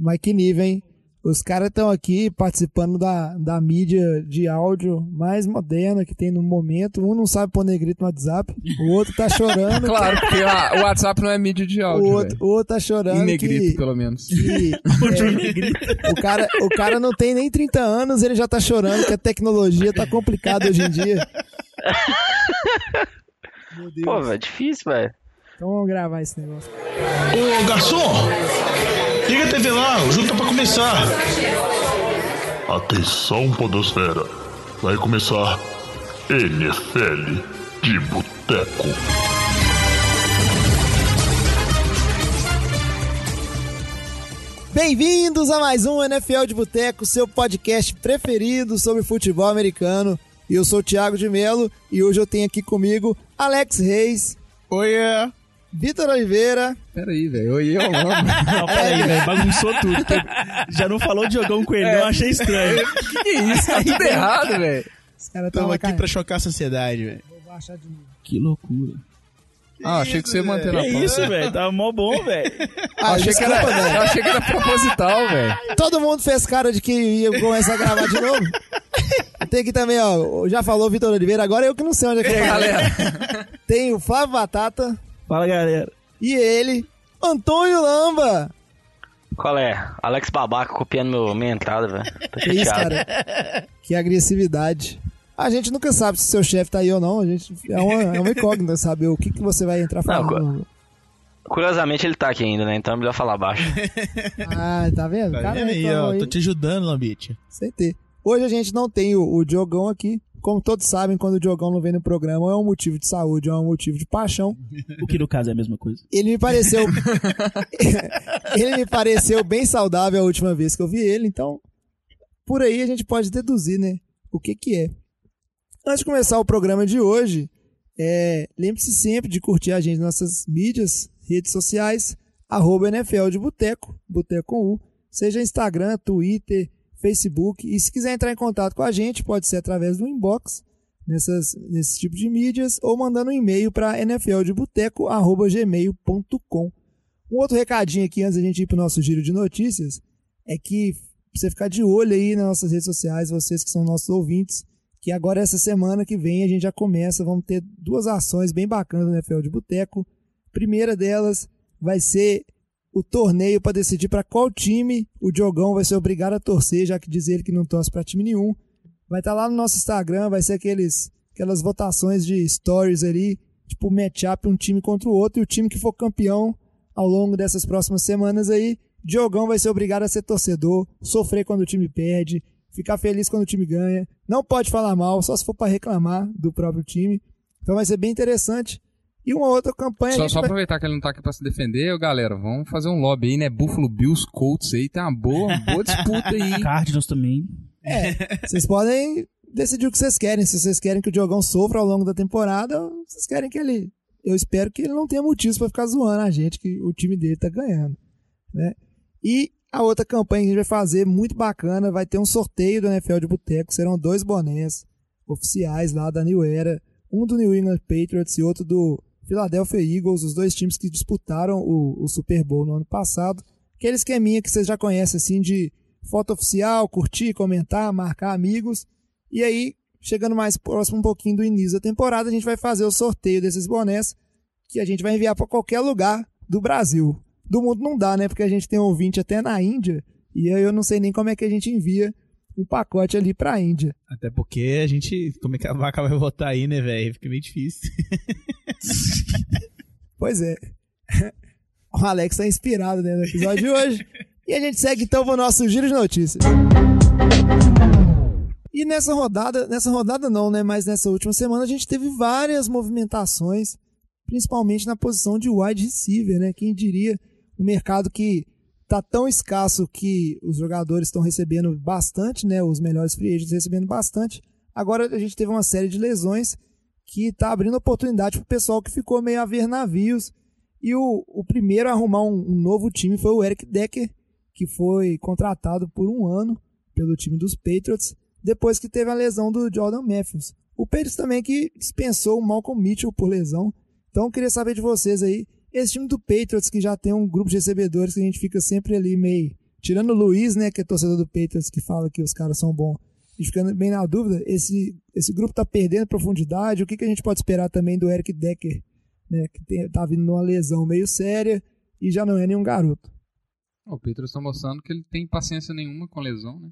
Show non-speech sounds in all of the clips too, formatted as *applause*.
Mas que nível, hein? Os caras estão aqui participando da, da mídia de áudio mais moderna que tem no momento. Um não sabe pôr negrito no WhatsApp, o outro tá chorando. *laughs* claro, porque a, o WhatsApp não é mídia de áudio. O outro, o outro tá chorando. Em negrito, que, pelo menos. que, *laughs* é, o, cara, o cara não tem nem 30 anos, ele já tá chorando que a tecnologia tá complicada hoje em dia. Meu Deus. Pô, velho, é difícil, velho. Então vamos gravar esse negócio. Ô, garçom! Liga a TV lá, o jogo tá pra começar. Atenção, Podosfera. Vai começar NFL de Boteco. Bem-vindos a mais um NFL de Boteco, seu podcast preferido sobre futebol americano. Eu sou o Thiago de Melo e hoje eu tenho aqui comigo Alex Reis. Oiê! Vitor Oliveira. Peraí, velho. Oi, eu amo. *laughs* Não, peraí, velho. Bagunçou tudo. Já não falou de jogão com ele, é. eu achei estranho. *laughs* que, que é isso? Tá tudo errado, velho. Estamos aqui pra chocar a sociedade, velho. Vou baixar de novo. Que loucura. ah, achei que você ia manter na pauta. Que isso, velho? Tava mó bom, velho. Ah, achei que era, eu achei que era proposital, velho. Todo mundo fez cara de que ia começar a gravar de novo. *laughs* Tem aqui também, ó. Já falou o Vitor Oliveira, agora eu que não sei onde é que é, galera. Tem o Flávio Batata. Fala, galera. E ele, Antônio Lamba. Qual é? Alex Babaca copiando meu, minha entrada, velho. *laughs* Que isso, cara? Que agressividade. A gente nunca sabe se seu chefe tá aí ou não. A gente é uma, é uma incógnita saber o que, que você vai entrar falando. Não, curiosamente ele tá aqui ainda, né? Então é melhor falar baixo. *laughs* ah, tá vendo? Tá cara, aí, ó. Aí. Tô te ajudando, Lambite. Sem ter. Hoje a gente não tem o, o Diogão aqui, como todos sabem, quando o Diogão não vem no programa, é um motivo de saúde, é um motivo de paixão. O que no caso é a mesma coisa. Ele me pareceu. *laughs* ele me pareceu bem saudável a última vez que eu vi ele, então. Por aí a gente pode deduzir, né? O que que é. Antes de começar o programa de hoje, é, lembre-se sempre de curtir a gente nas nossas mídias, redes sociais, arroba NFL de Boteco, Boteco U, seja Instagram, Twitter, Facebook. E se quiser entrar em contato com a gente, pode ser através do inbox, nessas, nesse tipo de mídias, ou mandando um e-mail para nfldeboteco.gmail.com. Um outro recadinho aqui antes da gente ir para o nosso giro de notícias é que você ficar de olho aí nas nossas redes sociais, vocês que são nossos ouvintes, que agora essa semana que vem a gente já começa, vamos ter duas ações bem bacanas no NFL de Boteco. Primeira delas vai ser o torneio para decidir para qual time o Diogão vai ser obrigado a torcer, já que diz ele que não torce para time nenhum. Vai estar tá lá no nosso Instagram, vai ser aqueles, aquelas votações de stories ali, tipo matchup um time contra o outro, e o time que for campeão ao longo dessas próximas semanas aí, Diogão vai ser obrigado a ser torcedor, sofrer quando o time perde, ficar feliz quando o time ganha, não pode falar mal, só se for para reclamar do próprio time. Então vai ser bem interessante. E uma outra campanha. Só, só vai... aproveitar que ele não tá aqui pra se defender, galera, vamos fazer um lobby aí, né? Buffalo Bills, Colts aí, tem uma boa, boa disputa aí. *laughs* Cardinals também. É, vocês podem decidir o que vocês querem. Se vocês querem que o Diogão sofra ao longo da temporada, vocês querem que ele. Eu espero que ele não tenha motivos para ficar zoando a gente, que o time dele tá ganhando. Né? E a outra campanha que a gente vai fazer, muito bacana, vai ter um sorteio do NFL de Boteco. Serão dois bonés oficiais lá da New Era. Um do New England Patriots e outro do Philadelphia Eagles, os dois times que disputaram o, o Super Bowl no ano passado. Aquele esqueminha que vocês já conhecem, assim, de foto oficial, curtir, comentar, marcar amigos. E aí, chegando mais próximo um pouquinho do início da temporada, a gente vai fazer o sorteio desses bonés que a gente vai enviar para qualquer lugar do Brasil. Do mundo não dá, né? Porque a gente tem ouvinte até na Índia e eu não sei nem como é que a gente envia um pacote ali pra Índia. Até porque a gente, como é que a vaca vai votar aí, né, velho? Fica meio difícil. *laughs* pois é. O Alex tá inspirado né, no episódio de hoje. E a gente segue então pro nosso giro de notícias. E nessa rodada, nessa rodada não, né? Mas nessa última semana a gente teve várias movimentações, principalmente na posição de wide receiver, né? Quem diria, um mercado que tá tão escasso que os jogadores estão recebendo bastante, né? Os melhores free agents recebendo bastante. Agora a gente teve uma série de lesões que tá abrindo oportunidade pro pessoal que ficou meio a ver navios. E o, o primeiro a arrumar um, um novo time foi o Eric Decker, que foi contratado por um ano pelo time dos Patriots, depois que teve a lesão do Jordan Matthews. O Patriots também que dispensou o Malcolm Mitchell por lesão. Então queria saber de vocês aí esse time do Patriots, que já tem um grupo de recebedores que a gente fica sempre ali meio tirando o Luiz, né, que é torcedor do Patriots, que fala que os caras são bons, e ficando bem na dúvida, esse, esse grupo tá perdendo profundidade. O que, que a gente pode esperar também do Eric Decker, né, que tem, tá vindo numa lesão meio séria e já não é nenhum garoto. O Petros está mostrando que ele tem paciência nenhuma com lesão, né?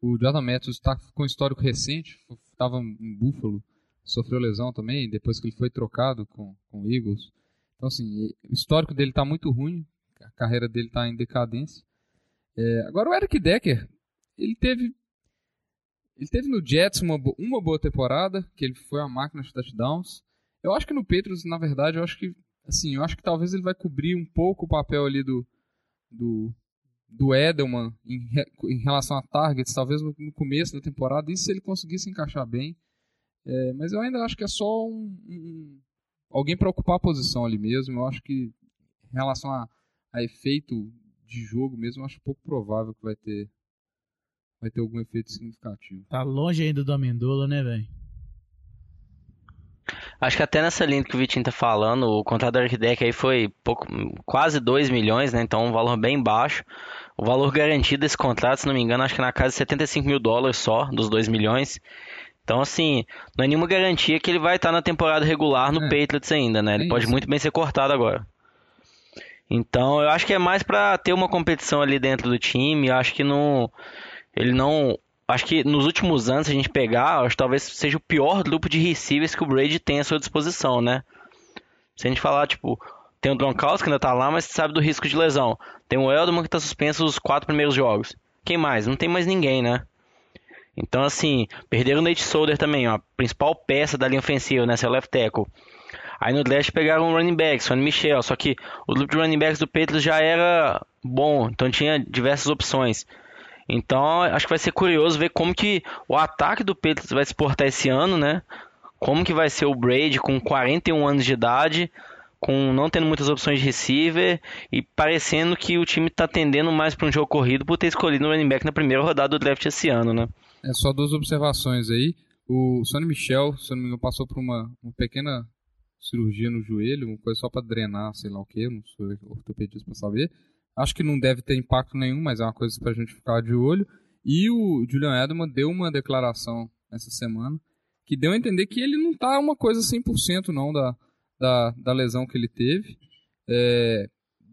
O Jordan Matthews está com histórico recente, estava em Buffalo, sofreu lesão também, depois que ele foi trocado com, com o Eagles. Então, assim, o histórico dele está muito ruim, a carreira dele está em decadência. É, agora, o Eric Decker, ele teve ele teve no Jets uma, uma boa temporada, que ele foi a máquina de touchdowns. Eu acho que no Petros, na verdade, eu acho que assim, eu acho que talvez ele vai cobrir um pouco o papel ali do do, do Edelman em, em relação a targets, talvez no, no, começo da temporada, isso se ele conseguisse encaixar bem. É, mas eu ainda acho que é só um alguém para ocupar a posição ali mesmo. Eu acho que em relação a, a efeito de jogo mesmo, eu acho pouco provável que vai ter vai ter algum efeito significativo. Tá longe ainda do Amendola, né, velho? Acho que até nessa linha que o Vitinho tá falando, o contrato do Arquideck aí foi pouco, quase 2 milhões, né? Então um valor bem baixo. O valor garantido desse contrato, se não me engano, acho que é na casa de 75 mil dólares só, dos 2 milhões. Então, assim, não é nenhuma garantia que ele vai estar na temporada regular no é. Patriots ainda, né? Ele é pode muito bem ser cortado agora. Então, eu acho que é mais para ter uma competição ali dentro do time. Eu acho que não. Ele não. Acho que nos últimos anos, se a gente pegar, acho que talvez seja o pior grupo de receivers que o Brady tem à sua disposição, né? Se a gente falar, tipo, tem o Gronkowski que ainda tá lá, mas sabe do risco de lesão. Tem o Edelman que tá suspenso os quatro primeiros jogos. Quem mais? Não tem mais ninguém, né? Então, assim, perderam o Nate Solder também, ó, a principal peça da linha ofensiva, né? Seu left tackle. Aí no draft pegaram o running backs, Sonny Michel, só que o grupo de running backs do Patriots já era bom, então tinha diversas opções. Então, acho que vai ser curioso ver como que o ataque do Patriots vai se portar esse ano, né? Como que vai ser o Brady com 41 anos de idade, com não tendo muitas opções de receiver e parecendo que o time está tendendo mais para um jogo corrido por ter escolhido o running back na primeira rodada do draft esse ano, né? É só duas observações aí. O Sonny Michel, se não me engano, passou por uma, uma pequena cirurgia no joelho, uma coisa só para drenar, sei lá o que, não sou ortopedista para saber. Acho que não deve ter impacto nenhum, mas é uma coisa para a gente ficar de olho. E o Julian Edelman deu uma declaração essa semana que deu a entender que ele não tá uma coisa 100% não da, da, da lesão que ele teve. É,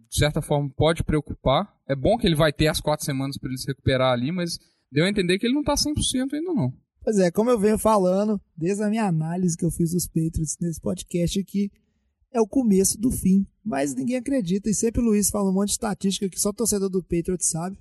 de certa forma pode preocupar. É bom que ele vai ter as quatro semanas para ele se recuperar ali, mas deu a entender que ele não tá 100% ainda não. Pois é, como eu venho falando, desde a minha análise que eu fiz dos Patriots nesse podcast aqui, é o começo do fim. Mas ninguém acredita, e sempre o Luiz fala um monte de estatística que só torcedor do Patriots sabe.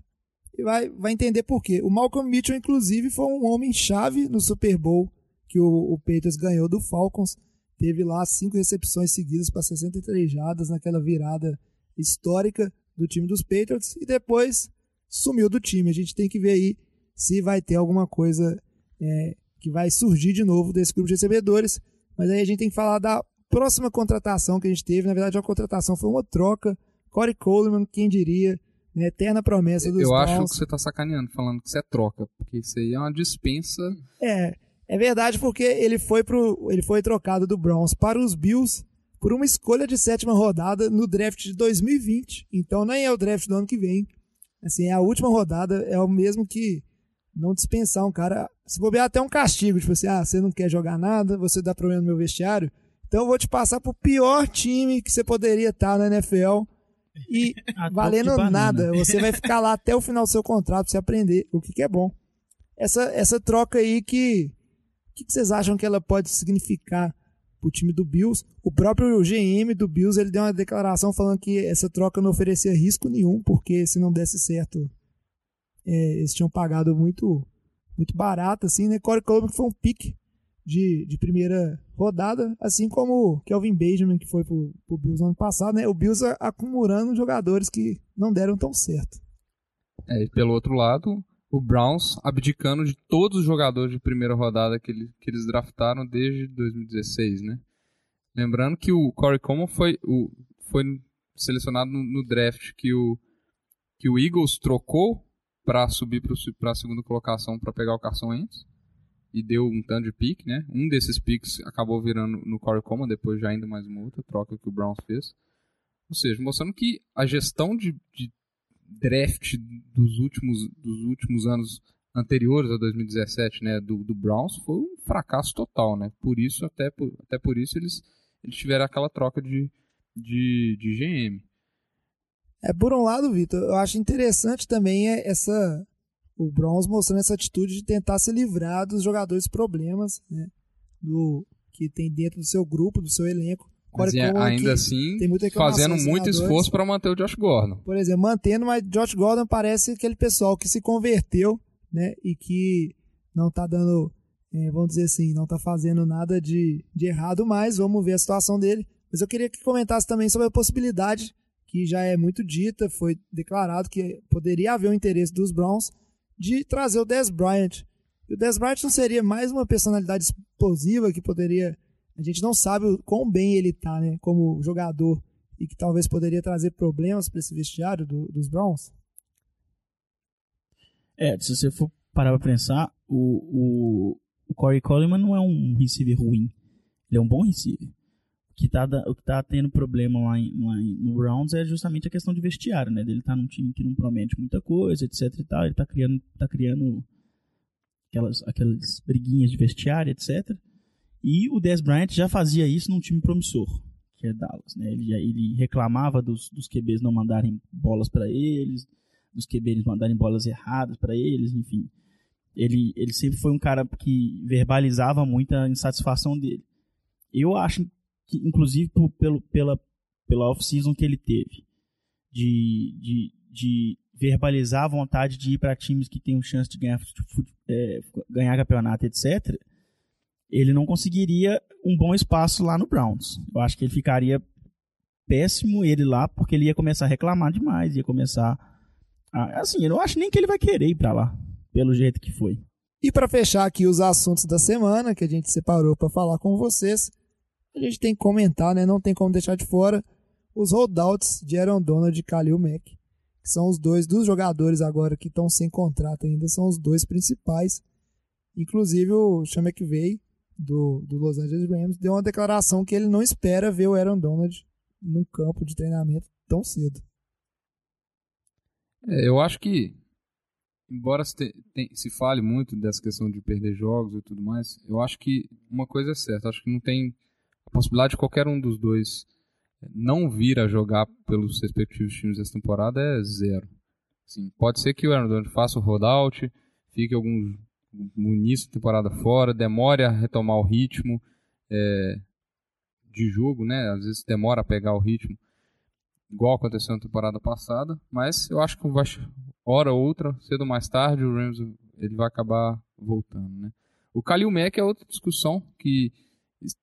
E vai, vai entender por quê. O Malcolm Mitchell, inclusive, foi um homem-chave no Super Bowl que o, o Patriots ganhou do Falcons. Teve lá cinco recepções seguidas para 63 jardas naquela virada histórica do time dos Patriots. E depois sumiu do time. A gente tem que ver aí se vai ter alguma coisa é, que vai surgir de novo desse grupo de recebedores. Mas aí a gente tem que falar da próxima contratação que a gente teve, na verdade, a contratação foi uma troca. Corey Coleman, quem diria, né, eterna promessa dos Eu Browns. acho que você está sacaneando, falando que isso é troca, porque isso aí é uma dispensa. É, é verdade porque ele foi, pro, ele foi trocado do Browns para os Bills por uma escolha de sétima rodada no draft de 2020. Então nem é o draft do ano que vem. Assim, é a última rodada, é o mesmo que não dispensar um cara. Se bobear até um castigo, tipo assim, ah, você não quer jogar nada, você dá problema no meu vestiário, então eu vou te passar pro pior time que você poderia estar na NFL *laughs* e valendo nada. Você vai ficar lá até o final do seu contrato pra você aprender o que, que é bom. Essa, essa troca aí que. O que, que vocês acham que ela pode significar pro time do Bills? O próprio GM do Bills ele deu uma declaração falando que essa troca não oferecia risco nenhum, porque se não desse certo, é, eles tinham pagado muito muito barato, assim, né? Corey Coleman foi um pique de, de primeira rodada, assim como o Kelvin Benjamin, que foi pro, pro Bills no ano passado, né? O Bills acumulando jogadores que não deram tão certo. É, e pelo outro lado, o Browns abdicando de todos os jogadores de primeira rodada que, ele, que eles draftaram desde 2016, né? Lembrando que o Corey Coleman foi, o, foi selecionado no, no draft que o, que o Eagles trocou para subir para a segunda colocação para pegar o Carson Wentz e deu um tanto de pique, né? Um desses piques acabou virando no Corey Coleman, depois já ainda mais uma outra troca que o Browns fez. Ou seja, mostrando que a gestão de, de draft dos últimos, dos últimos anos anteriores a 2017, né, do, do Browns, foi um fracasso total, né? Por isso, até por, até por isso, eles, eles tiveram aquela troca de, de, de GM. É, por um lado, Vitor, eu acho interessante também é essa o Browns mostrando essa atitude de tentar se livrar dos jogadores problemas, né, do que tem dentro do seu grupo, do seu elenco. Mas Coleman, ainda assim, fazendo muito esforço para manter o Josh Gordon. Por exemplo, mantendo, mas Josh Gordon parece aquele pessoal que se converteu, né? E que não tá dando, eh, vamos dizer assim, não tá fazendo nada de, de errado mais. Vamos ver a situação dele. Mas eu queria que comentasse também sobre a possibilidade, que já é muito dita, foi declarado que poderia haver o interesse dos Browns de trazer o Dez Bryant. E o Dez Bryant não seria mais uma personalidade explosiva que poderia. A gente não sabe o quão bem ele tá, né? Como jogador e que talvez poderia trazer problemas para esse vestiário do- dos Browns? É, se você for parar pra pensar, o, o, o Corey Coleman não é um receiver ruim. Ele é um bom receiver. Que tá, o que tá tendo problema lá, em- lá em- no Browns é justamente a questão de vestiário, né? Dele tá num time que não promete muita coisa, etc e tal. Ele tá criando, tá criando aquelas, aquelas briguinhas de vestiário, etc. E o Dez Bryant já fazia isso num time promissor, que é Dallas, né? Ele, ele reclamava dos, dos QBs não mandarem bolas para eles, dos QBs mandarem bolas erradas para eles, enfim. Ele, ele sempre foi um cara que verbalizava muito a insatisfação dele. Eu acho que, inclusive, por- pelo, pela, pela off-season que ele teve, de, de, de verbalizar a vontade de ir para times que têm chance de ganhar, é, ganhar campeonato, etc., ele não conseguiria um bom espaço lá no Browns. Eu acho que ele ficaria péssimo ele lá, porque ele ia começar a reclamar demais, ia começar a, assim, eu não acho nem que ele vai querer ir pra lá, pelo jeito que foi. E para fechar aqui os assuntos da semana que a gente separou para falar com vocês, a gente tem que comentar, né? Não tem como deixar de fora os holdouts de Aaron Donald e Khalil Mack, que são os dois dos jogadores agora que estão sem contrato ainda, são os dois principais. Inclusive o Sean McVay do, do Los Angeles Rams deu uma declaração que ele não espera ver o Aaron Donald num campo de treinamento tão cedo. É, eu acho que, embora se, te- se fale muito dessa questão de perder jogos e tudo mais, eu acho que uma coisa é certa. Acho que não tem a possibilidade de qualquer um dos dois não vir a jogar pelos respectivos times essa temporada é zero. Sim, pode ser que o Aaron Donald faça o rollout, fique algum no início da temporada fora, demore a retomar o ritmo é, de jogo, né? Às vezes demora a pegar o ritmo igual aconteceu na temporada passada, mas eu acho que vai hora ou outra, cedo ou mais tarde, o Rams ele vai acabar voltando, né? O Kalil Mack é outra discussão que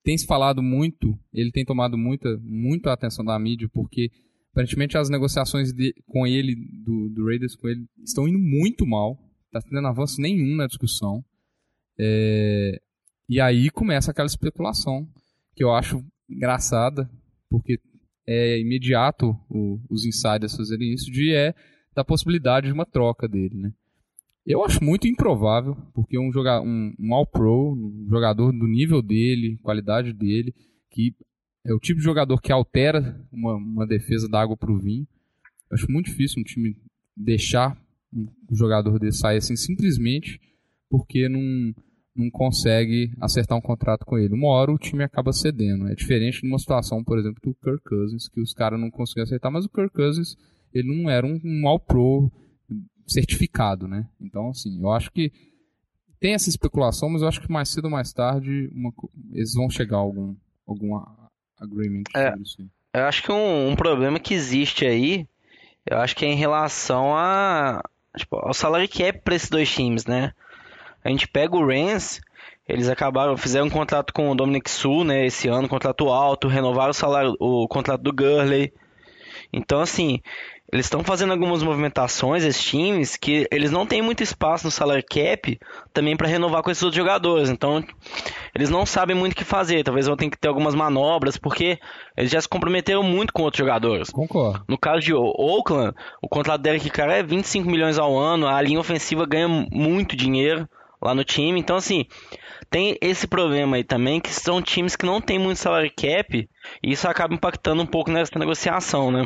tem se falado muito, ele tem tomado muita, muita atenção da mídia, porque aparentemente as negociações de, com ele, do, do Raiders com ele, estão indo muito mal, tá tendo avanço nenhum na discussão, É, e aí começa aquela especulação, que eu acho engraçada, porque é imediato o- os insiders fazerem isso, de é da possibilidade de uma troca dele, né? Eu acho muito improvável, porque um, joga, um, um All-Pro, um jogador do nível dele, qualidade dele, que é o tipo de jogador que altera uma, uma defesa da água para o vinho. Eu acho muito difícil um time deixar um jogador desse sair assim simplesmente porque não, não consegue acertar um contrato com ele. Uma hora o time acaba cedendo. É diferente de uma situação, por exemplo, do Kirk Cousins, que os caras não conseguiam acertar, mas o Kirk Cousins ele não era um, um All-Pro certificado, né? Então, assim, eu acho que tem essa especulação, mas eu acho que mais cedo ou mais tarde uma eles vão chegar a algum, algum agreement É. sobre isso aí. Eu acho que um, um problema que existe aí, eu acho que é em relação a, tipo, ao salário cap para esses dois times, né? A gente pega o Rams, eles acabaram, fizeram um contrato com o Dominic Su, né, esse ano, contrato alto, renovaram o salário, o contrato do Gurley. Então, assim, eles estão fazendo algumas movimentações, esses times, que eles não têm muito espaço no salário cap também para renovar com esses outros jogadores. Então, eles não sabem muito o que fazer. Talvez vão ter que ter algumas manobras, porque eles já se comprometeram muito com outros jogadores. Concordo. No caso de Oakland, o contrato do Derek Carr é 25 milhões ao ano, a linha ofensiva ganha muito dinheiro lá no time. Então, assim, tem esse problema aí também, que são times que não têm muito salário cap, e isso acaba impactando um pouco nessa negociação, né?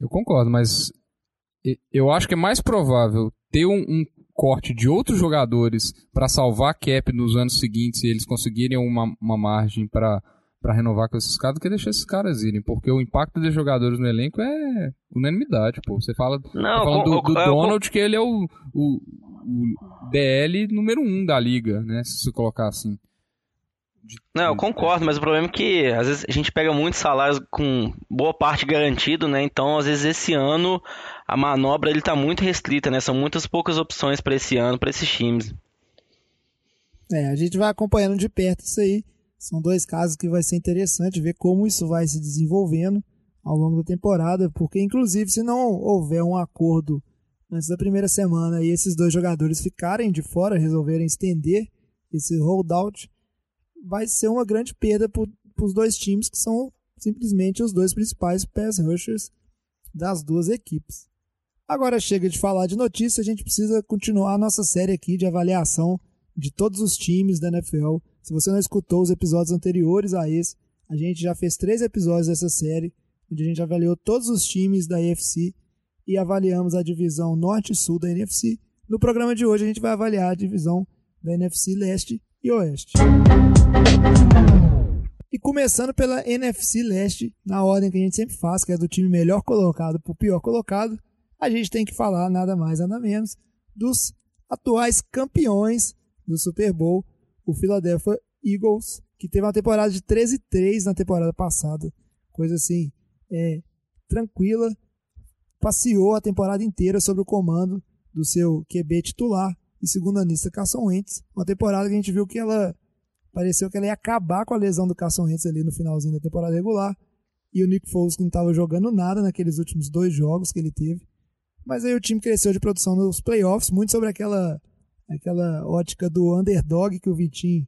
Eu concordo, mas Eu acho que é mais provável ter um, um corte de outros jogadores para salvar a cap nos anos seguintes e eles conseguirem uma, uma margem para para renovar com esses caras do que deixar esses caras irem, porque o impacto dos jogadores no elenco é unanimidade, pô. Você fala, tá Não, falando do, do Donald, que ele é o, o, o DL número um da liga, né? Se você colocar assim. De- Não, eu concordo, mas o problema é que às vezes a gente pega muitos salários com boa parte garantido, né? Então, às vezes esse ano a manobra ele tá muito restrita, né? São muitas poucas opções para esse ano, para esses times. É, a gente vai acompanhando de perto isso aí. São dois casos que vai ser interessante ver como isso vai se desenvolvendo ao longo da temporada, porque inclusive se não houver um acordo antes da primeira semana e esses dois jogadores ficarem de fora, resolverem estender esse holdout, vai ser uma grande perda para os dois times que são simplesmente os dois principais pass rushers das duas equipes. Agora chega de falar de notícia, a gente precisa continuar a nossa série aqui de avaliação de todos os times da NFL. Se você não escutou os episódios anteriores a esse, a gente já fez três episódios dessa série, onde a gente avaliou todos os times da AFC e avaliamos a divisão norte e sul da NFC. No programa de hoje a gente vai avaliar a divisão da NFC leste e oeste. E começando pela NFC leste, na ordem que a gente sempre faz, que é do time melhor colocado para o pior colocado, a gente tem que falar nada mais nada menos dos atuais campeões do Super Bowl, o Philadelphia Eagles, que teve uma temporada de 13-3 na temporada passada. Coisa assim, é, tranquila. Passeou a temporada inteira sob o comando do seu QB titular e segunda anista Carson Wentz. Uma temporada que a gente viu que ela pareceu que ela ia acabar com a lesão do Carson Wentz ali no finalzinho da temporada regular. E o Nick Foles não estava jogando nada naqueles últimos dois jogos que ele teve. Mas aí o time cresceu de produção nos playoffs, muito sobre aquela aquela ótica do underdog que o Vitinho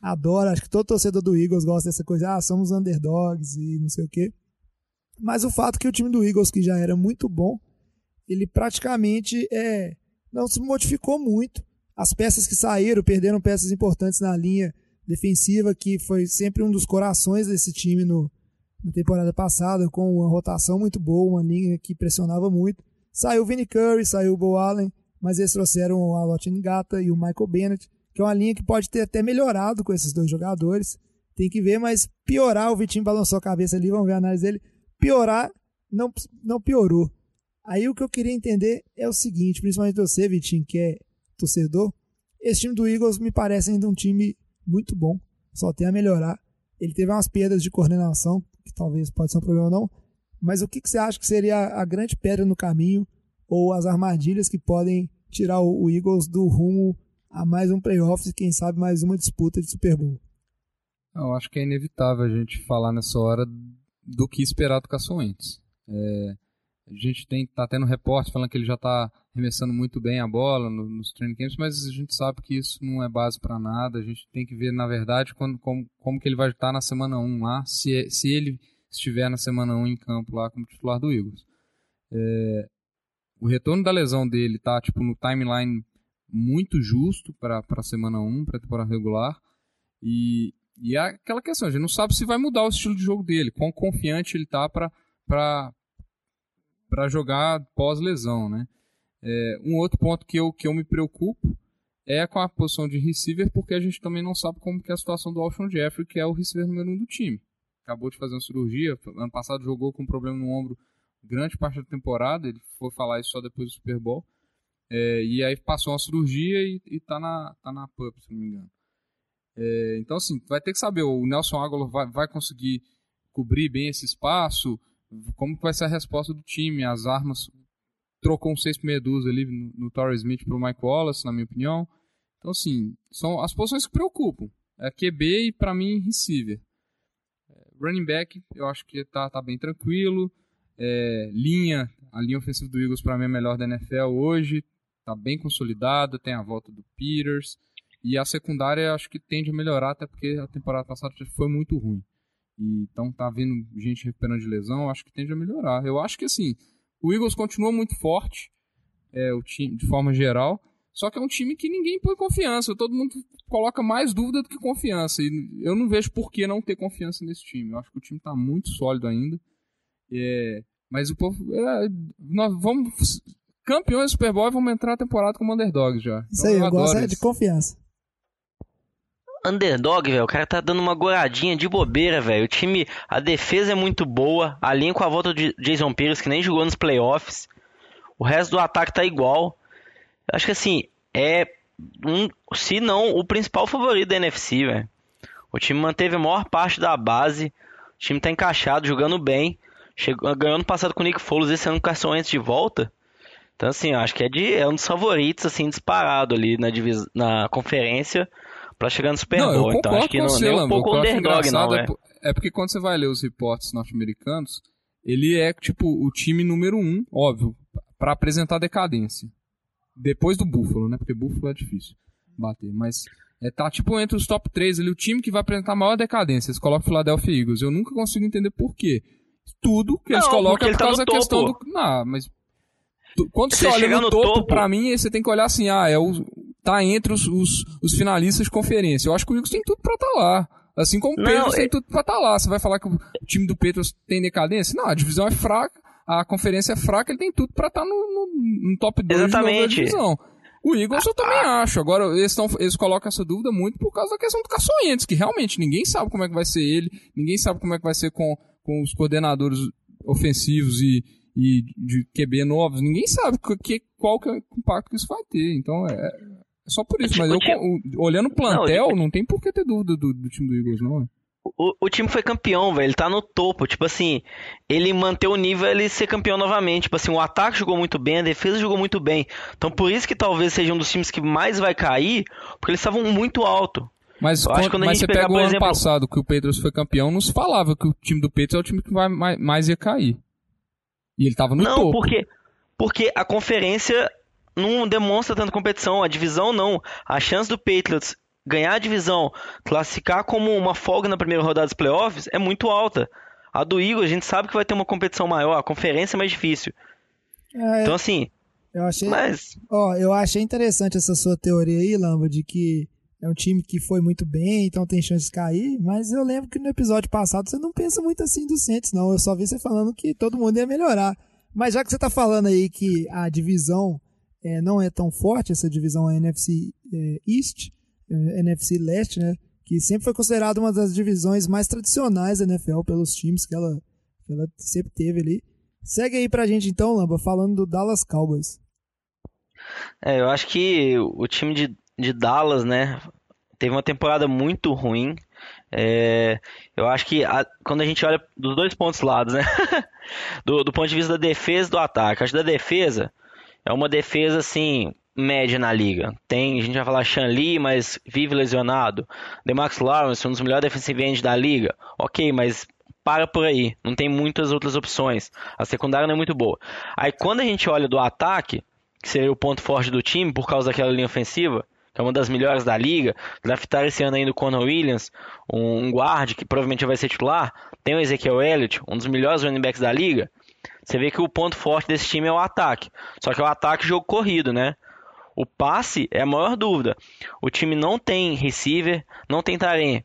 adora. Acho que todo torcedor do Eagles gosta dessa coisa, ah, somos underdogs e não sei o quê. Mas o fato que o time do Eagles, que já era muito bom, ele praticamente é, não se modificou muito. As peças que saíram, perderam peças importantes na linha defensiva, que foi sempre um dos corações desse time no, na temporada passada, com uma rotação muito boa, uma linha que pressionava muito. Saiu o Vinny Curry, saiu o Bo Allen, mas eles trouxeram o Alot Ngata e o Michael Bennett, que é uma linha que pode ter até melhorado com esses dois jogadores. Tem que ver, mas piorar, o Vitinho balançou a cabeça ali, vamos ver a análise dele. Piorar, não, não piorou. Aí o que eu queria entender é o seguinte, principalmente você, Vitinho, que é torcedor, esse time do Eagles me parece ainda um time muito bom, só tem a melhorar. Ele teve umas perdas de coordenação, que talvez pode ser um problema não, mas o que, que você acha que seria a grande pedra no caminho ou as armadilhas que podem tirar o, Eagles do rumo a mais um playoffs e quem sabe mais uma disputa de Super Bowl? Eu acho que é inevitável a gente falar nessa hora do que esperar do Carson. É, a gente tem, tá tendo repórter falando que ele já está arremessando muito bem a bola no, nos training camps, mas a gente sabe que isso não é base para nada. A gente tem que ver, na verdade, quando, como, como que ele vai estar na semana 1 lá, se, é- se ele estiver na semana 1 em campo lá como titular do Eagles. É, o retorno da lesão dele tá tipo no timeline muito justo para a semana 1, para temporada regular. E, e é aquela questão, a gente não sabe se vai mudar o estilo de jogo dele, quão confiante ele tá para para jogar pós-lesão, né? É, um outro ponto que eu, que eu me preocupo é com a posição de receiver, porque a gente também não sabe como que é a situação do Alshon Jeffrey, que é o receiver número um do time. Acabou de fazer uma cirurgia, ano passado jogou com um problema no ombro grande parte da temporada, ele foi falar isso só depois do Super Bowl. É, e aí passou uma cirurgia e, e tá na, tá na PUP, se não me engano. É, então, assim, vai ter que saber, o Nelson Aguilar vai, vai conseguir cobrir bem esse espaço, como vai ser a resposta do time, as armas, trocou um 6 por meia ali no, no Torrey Smith pro Mike Wallace, na minha opinião. Então, assim, são as posições que preocupam. É QB e, para mim, receiver. É, running back, eu acho que tá, tá bem tranquilo. É, linha, a linha ofensiva do Eagles para mim é a melhor da NFL hoje, tá bem consolidada, tem a volta do Peters e a secundária acho que tende a melhorar até porque a temporada passada foi muito ruim. E, então tá vindo gente recuperando de lesão, acho que tende a melhorar. Eu acho que assim, o Eagles continua muito forte, é, o time de forma geral, só que é um time que ninguém põe confiança, todo mundo coloca mais dúvida do que confiança e eu não vejo por que não ter confiança nesse time. Eu acho que o time tá muito sólido ainda. É, mas o povo. É, nós vamos campeões do Super Bowl e vamos entrar a temporada como underdogs já. Isso Então, aí, eu, adoro gosto é de confiança. Underdog, velho, o cara tá dando uma goradinha de bobeira, velho. O time, a defesa é muito boa, a linha com a volta de Jason Pierce, que nem jogou nos playoffs. O resto do ataque tá igual. Acho que assim, é um, se não o principal favorito da NFC, velho. O time manteve a maior parte da base. O time tá encaixado, jogando bem. Chegou, ganhou no passado com o Nick Foles, esse ano com o Carson Wentz de volta. Então, assim, eu acho que é, de, é um dos favoritos, assim, disparado ali na, divis, na conferência pra chegar no Super Bowl. Então, acho que não, você, nem um pouco underdog, não, é, po- é porque quando você vai ler os reportes norte-americanos, ele é, tipo, o time número um, óbvio, pra apresentar decadência. Depois do Buffalo, né? Porque Buffalo é difícil bater, mas é, tá, tipo, entre os top 3 ali, o time que vai apresentar a maior decadência. Eles colocam o Philadelphia Eagles. Eu nunca consigo entender por quê. Tudo que eles Não, colocam porque é por tá causa da questão do... Não, mas... tu- Quando você Você olha no, no topo, topo- pra mim, você tem que olhar assim, ah, é o, tá entre os, os, os finalistas de conferência. Eu acho que o Eagles tem tudo pra estar lá. Assim como o Não, Patriots é- tem tudo pra estar lá. Você vai falar que o time do Patriots tem decadência? Não, a divisão é fraca, a conferência é fraca, ele tem tudo pra estar no, no, no top 2 de novo da divisão. O Eagles eu também acho. Agora, eles, tão, eles colocam essa dúvida muito por causa da questão do Caçoentes, que realmente ninguém sabe como é que vai ser ele, ninguém sabe como é que vai ser com, com os coordenadores ofensivos e, e de QB novos. Ninguém sabe que, qual que é o impacto que isso vai ter. Então, é só por isso. Mas eu, Tipo, o- olhando o plantel, tipo- não tem por que ter dúvida do, do time do Eagles, não. é? O, o time foi campeão, velho. Ele tá no topo. Tipo assim, ele manter o nível ele ser campeão novamente. Tipo assim, o ataque jogou muito bem, a defesa jogou muito bem. Então por isso que talvez seja um dos times que mais vai cair, porque eles estavam muito alto. Mas, Eu quando- quando a mas gente você pegar, pega o ano exemplo- passado que o Patriots foi campeão, não se falava que o time do Patriots é o time que vai mais, mais ia cair. E ele tava no não, topo. porque porque a conferência não demonstra tanta competição, a divisão não. A chance do Patriots ganhar a divisão, classificar como uma folga na primeira rodada dos playoffs é muito alta. A do Eagles, a gente sabe que vai ter uma competição maior, a conferência é mais difícil. É, Então assim, eu achei, mas ó, eu achei interessante essa sua teoria aí, Lamba, de que é um time que foi muito bem, então tem chance de cair, mas eu lembro que no episódio passado você não pensa muito assim do Saints, não. Eu só vi você falando que todo mundo ia melhorar. Mas já que você tá falando aí que a divisão é, não é tão forte, essa divisão NFC é, East, é, NFC Leste, né? Que sempre foi considerada uma das divisões mais tradicionais da NFL pelos times que ela, que ela sempre teve ali. Segue aí pra gente então, Lamba, falando do Dallas Cowboys. É, eu acho que o time de, de Dallas, né, teve uma temporada muito ruim. É, eu acho que a- quando a gente olha dos dois pontos lados, né, *laughs* do, do ponto de vista da defesa e do ataque, acho que da defesa é uma defesa assim média na liga. Tem, a gente vai falar Sean Lee, mas vive lesionado. Demax Lawrence, um dos melhores defensive ends da liga. Ok, mas para por aí. Não tem muitas outras opções. A secundária não é muito boa. Aí quando a gente olha do ataque, que seria o ponto forte do time por causa daquela linha ofensiva, que é uma das melhores da liga. Draftar esse ano ainda o Conor Williams, um guard que provavelmente vai ser titular. Tem o Ezekiel Elliott, um dos melhores running backs da liga. Você vê que o ponto forte desse time é o ataque. Só que é o ataque jogo corrido, né? O passe é a maior dúvida. O time não tem receiver, não tem tarém.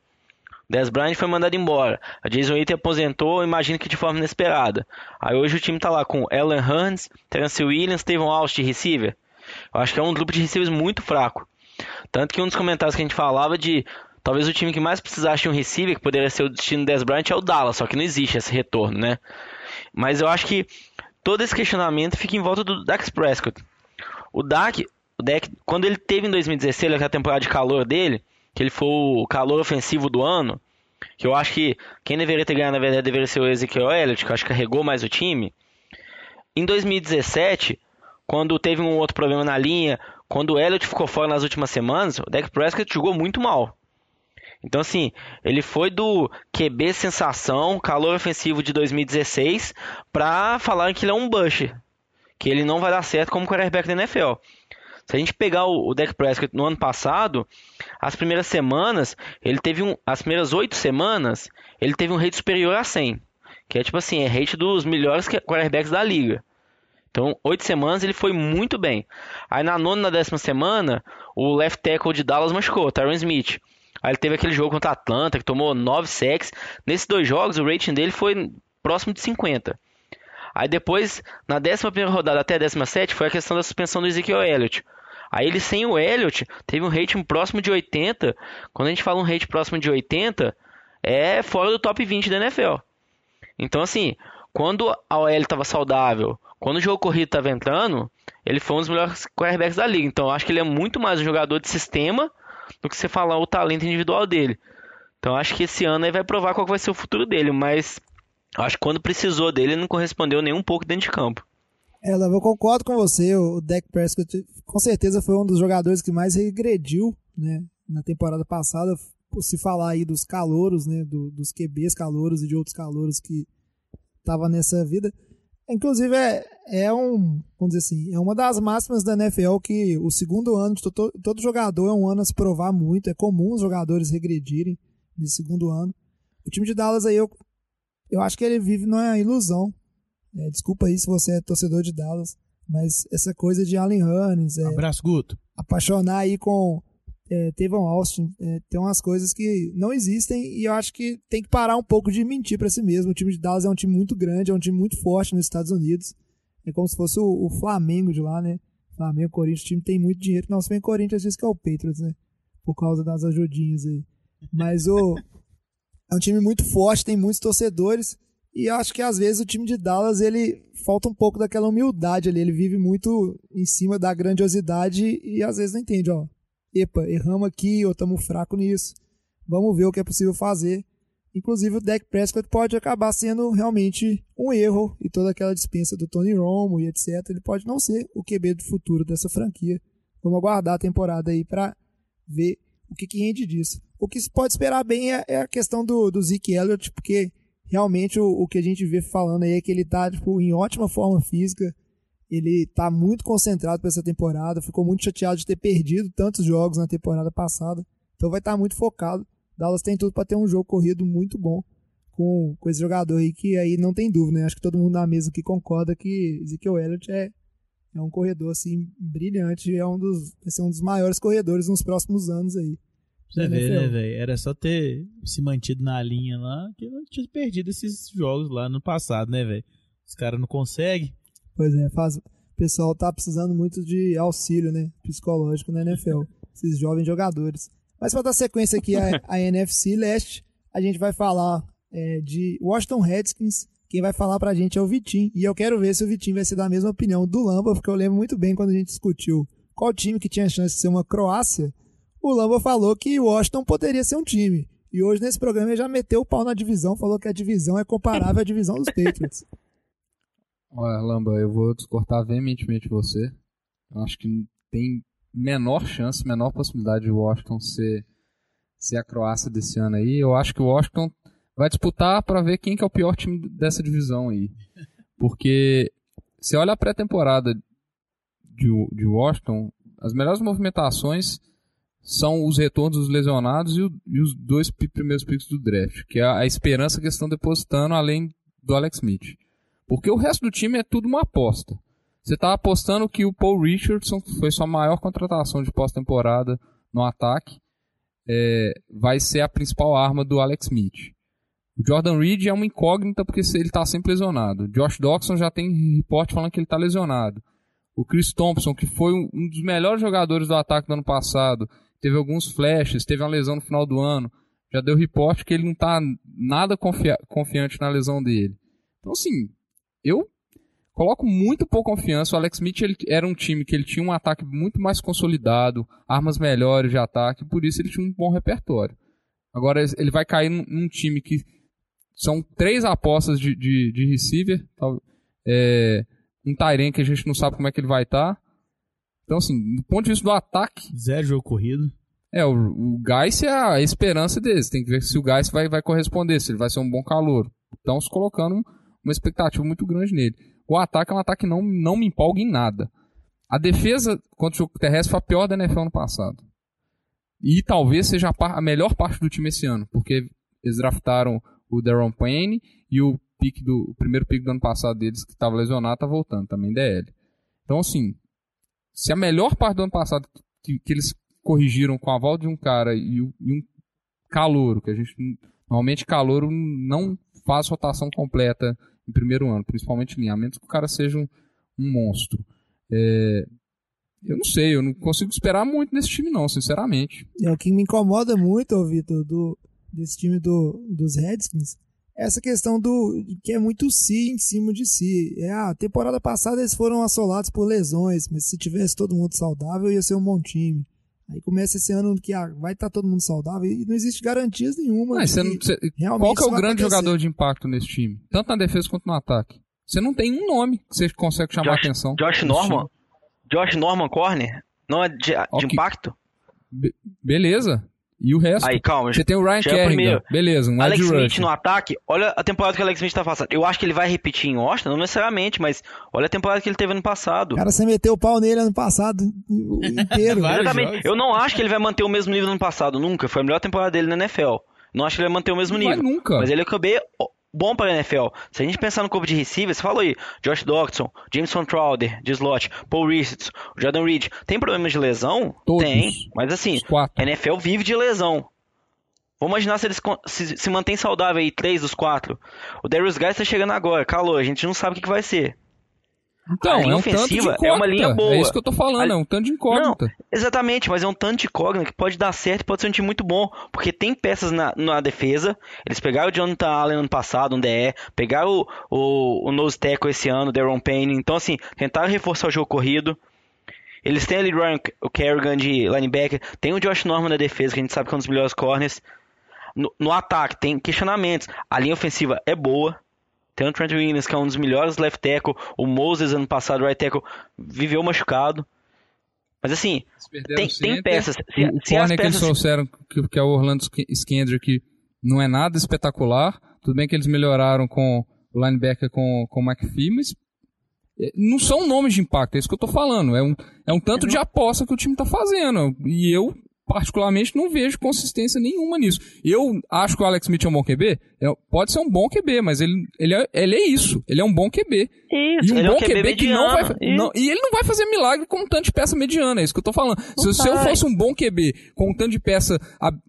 Dez Bryant foi mandado embora. A Jason Witten aposentou, imagino que de forma inesperada. Aí hoje o time tá lá com Alan Hurns, Terence Williams, Tevon Austin de receiver. Eu acho que é um grupo de receivers muito fraco. Tanto que um dos comentários que a gente falava de talvez o time que mais precisasse de um receiver, que poderia ser o destino do Dez Bryant, é o Dallas, só que não existe esse retorno, né? Mas eu acho que todo esse questionamento fica em volta do Dak Prescott. O Dak, o Dak, quando ele teve em 2016, aquela temporada de calor dele, que ele foi o calor ofensivo do ano, que eu acho que quem deveria ter ganhado, na verdade, deveria ser o Ezekiel Elliott, que eu acho que carregou mais o time. Em 2017, quando teve um outro problema na linha, quando o Elliott ficou fora nas últimas semanas, o Dak Prescott jogou muito mal. Então, assim, ele foi do QB sensação, calor ofensivo de 2016, pra falar que ele é um bush, que ele não vai dar certo como quarterback da NFL. Se a gente pegar o, Dak Prescott no ano passado, as primeiras semanas, ele teve um, as primeiras oito semanas, ele teve um rate superior a 100, que é tipo assim, é rate dos melhores quarterbacks da liga. Então, oito semanas ele foi muito bem. Aí na nona na décima semana, o left tackle de Dallas machucou, Tyron Smith. Aí ele teve aquele jogo contra a Atlanta, que tomou 9 sacks. Nesses dois jogos, o rating dele foi próximo de 50. Aí depois, na 11 rodada até a 17, foi a questão da suspensão do Ezekiel Elliott. Aí ele sem o Elliott teve um rating próximo de 80. Quando a gente fala um rate próximo de 80, é fora do top 20 da NFL. Então assim, quando a OL estava saudável, quando o jogo corrido estava entrando, ele foi um dos melhores quarterbacks da liga. Então acho que ele é muito mais um jogador de sistema do que você falar o talento individual dele. Então acho que esse ano aí vai provar qual vai ser o futuro dele, mas acho que quando precisou dele, ele não correspondeu nem um pouco dentro de campo. É, eu concordo com você. O Dak Prescott com certeza foi um dos jogadores que mais regrediu né, na temporada passada. Por se falar aí dos calouros, né, do, dos QBs calouros e de outros calouros que estavam nessa vida. Inclusive, é, é um, vamos dizer assim, é uma das máximas da NFL que o segundo ano de todo, todo jogador é um ano a se provar muito. É comum os jogadores regredirem nesse segundo ano. O time de Dallas aí, eu, eu acho que ele vive numa ilusão. É, desculpa aí se você é torcedor de Dallas, mas essa coisa de Allen Hurns. É, Abraço, Guto. Apaixonar aí com é, Tevon Austin. É, tem umas coisas que não existem e eu acho que tem que parar um pouco de mentir para si mesmo. O time de Dallas é um time muito grande, é um time muito forte nos Estados Unidos. É como se fosse o, o Flamengo de lá, né? Flamengo, Corinthians, o time tem muito dinheiro. Não, se bem Corinthians diz que é o Patriots, né? Por causa das ajudinhas aí. Mas o é um time muito forte, tem muitos torcedores. E acho que às vezes o time de Dallas ele falta um pouco daquela humildade ali. Ele vive muito em cima da grandiosidade e às vezes não entende, ó. Epa, erramos aqui ou estamos fraco nisso. Vamos ver o que é possível fazer. Inclusive o Dak Prescott pode acabar sendo realmente um erro e toda aquela dispensa do Tony Romo e etc. Ele pode não ser o QB do futuro dessa franquia. Vamos aguardar a temporada aí para ver o que, que rende disso. O que se pode esperar bem é, é a questão do, do Zeke Elliott, porque realmente o, o, que a gente vê falando aí é que ele tá tipo, em ótima forma física, ele tá muito concentrado para essa temporada, ficou muito chateado de ter perdido tantos jogos na temporada passada, então vai estar tá muito focado. Dallas tem tudo para ter um jogo corrido muito bom com, com esse jogador aí que aí não tem dúvida, né? Acho que todo mundo na mesa aqui concorda que Ezekiel Elliott é, é um corredor assim brilhante, é um dos vai ser um dos maiores corredores nos próximos anos aí. Você vê, né, velho? Era só ter se mantido na linha lá, que não tinha perdido esses jogos lá no passado, né, velho? Os caras não conseguem. Pois é, faz... o pessoal tá precisando muito de auxílio, né? Psicológico na NFL. esses jovens jogadores. Mas para dar sequência aqui a, a NFC Leste, a gente vai falar é, de Washington Redskins. Quem vai falar pra gente é o Vitinho. E eu quero ver se o Vitinho vai ser da mesma opinião do Lamba, porque eu lembro muito bem quando a gente discutiu qual time que tinha chance de ser uma Croácia o Lamba falou que o Washington poderia ser um time. E hoje nesse programa ele já meteu o pau na divisão, falou que a divisão é comparável à divisão dos Patriots. Olha, Lamba, eu vou descortar veementemente você. Eu acho que tem menor chance, menor possibilidade de Washington ser, ser a Croácia desse ano aí. Eu acho que o Washington vai disputar para ver quem que é o pior time dessa divisão aí. Porque se olha a pré-temporada de, de Washington, as melhores movimentações são os retornos dos lesionados e, o, e os dois primeiros picks do draft, que é a esperança que eles estão depositando além do Alex Smith. Porque o resto do time é tudo uma aposta. Você está apostando que o Paul Richardson, que foi sua maior contratação de pós-temporada no ataque, é, vai ser a principal arma do Alex Smith. O Jordan Reed é uma incógnita porque ele está sempre lesionado. O Josh Doxson já tem reporte falando que ele está lesionado. O Chris Thompson, que foi um dos melhores jogadores do ataque do ano passado, teve alguns flashes, teve uma lesão no final do ano, já deu reporte que ele não está nada confia confiante na lesão dele. Então, assim, eu coloco muito pouca confiança. O Alex Smith ele, era um time que ele tinha um ataque muito mais consolidado, armas melhores de ataque, por isso ele tinha um bom repertório. Agora ele vai cair num, num time que são três apostas de, de, de receiver, é, um Tyren que a gente não sabe como é que ele vai estar. Tá, então, assim, do ponto de vista do ataque. Zero jogo corrido. É, o, o Geis é a esperança deles. Tem que ver se o Geis vai, vai corresponder, se ele vai ser um bom calor. Estão se colocando uma expectativa muito grande nele. O ataque é um ataque que não, não me empolga em nada. A defesa contra o jogo terrestre foi a pior da NFL no passado. E talvez seja a, a melhor parte do time esse ano, porque eles draftaram o Deron Payne e o, pick do, o primeiro pick do ano passado deles, que estava lesionado, está voltando, também DL. Então, assim, se a melhor parte do ano passado que, que eles corrigiram com a volta de um cara e, e um calouro, que a gente normalmente calouro não faz rotação completa em primeiro ano, principalmente em linha, a menos que o cara seja um, um monstro. É, eu não sei, eu não consigo esperar muito nesse time, não, sinceramente. É o que me incomoda muito, Vitor, do, desse time do, dos Redskins, essa questão do que é muito si em cima de si. É, a temporada passada eles foram assolados por lesões, mas se tivesse todo mundo saudável, ia ser um bom time. Aí começa esse ano que ah, vai estar todo mundo saudável e não existe garantias nenhuma. Mas você não- que você- realmente qual que é o grande acontecer. jogador de impacto nesse time? Tanto na defesa quanto no ataque. Você não tem um nome que você consegue chamar Josh- atenção. Josh Norman? time. Josh Norman Corner? Não é de, de impacto? Be- beleza. E o resto? Aí, calma. Você tem o Ryan é Kerrigan. primeiro. Beleza, um Alex Smith no ataque, olha a temporada que o Alex Smith tá passando. Eu acho que ele vai repetir em Austin, não necessariamente, mas olha a temporada que ele teve ano passado. O cara, você meteu o pau nele ano passado inteiro. *laughs* Exatamente. Eu não acho que ele vai manter o mesmo nível do ano passado, nunca. Foi a melhor temporada dele na NFL. Não acho que ele vai manter o mesmo Não vai nível. nunca. Mas ele é QB bom para a NFL. Se a gente pensar no corpo de receivers, você falou aí, Josh Doctson, Jameson Crowder, de slot, Paul Richards, Jordan Reed. Tem problemas de lesão? Todos. Tem. Mas assim, a NFL vive de lesão. Vamos imaginar se eles se, se mantém saudável aí, três dos quatro. O Darius Guys tá chegando agora, calor, a gente não sabe o que, que vai ser. Então, a linha é um tanto de incógnita. é uma linha boa. É isso que eu tô falando, A- é um tanto de incógnita. Exatamente, mas é um tanto de incógnita que pode dar certo e pode ser um time muito bom. Porque tem peças na, na defesa. Eles pegaram o Jonathan Allen ano passado, um DE. Pegaram o, o, o nose tackle esse ano, o Deron Payne. Então, assim, tentaram reforçar o jogo corrido. Eles têm ali o Ryan- o Kerrigan de linebacker. Tem o Josh Norman na defesa, que a gente sabe que é um dos melhores corners. No, no ataque, tem questionamentos. A linha ofensiva é boa. Tem o Trent Williams, que é um dos melhores left tackle. O Moses, ano passado, right tackle, viveu machucado. Mas assim, tem, tem peças. Se, o se corner que eles peças. trouxeram, que, que é o Orlando Sk- Skandrick, que não é nada espetacular. Tudo bem que eles melhoraram com o linebacker com, com o McPhee, mas é, não são nomes de impacto, é isso que eu tô falando. É um, é um tanto de aposta que o time tá fazendo. E eu, particularmente, não vejo consistência nenhuma nisso. Eu acho que o Alex Smith é um bom QB. É- pode ser um bom QB, mas ele, ele, é, ele é isso. Ele é um bom QB. Isso, E um ele é bom um QB QB que não vai. não- e ele não vai fazer milagre com um tanto de peça mediana, é isso que eu tô falando. Se, se eu fosse um bom QB com um tanto de peça ab-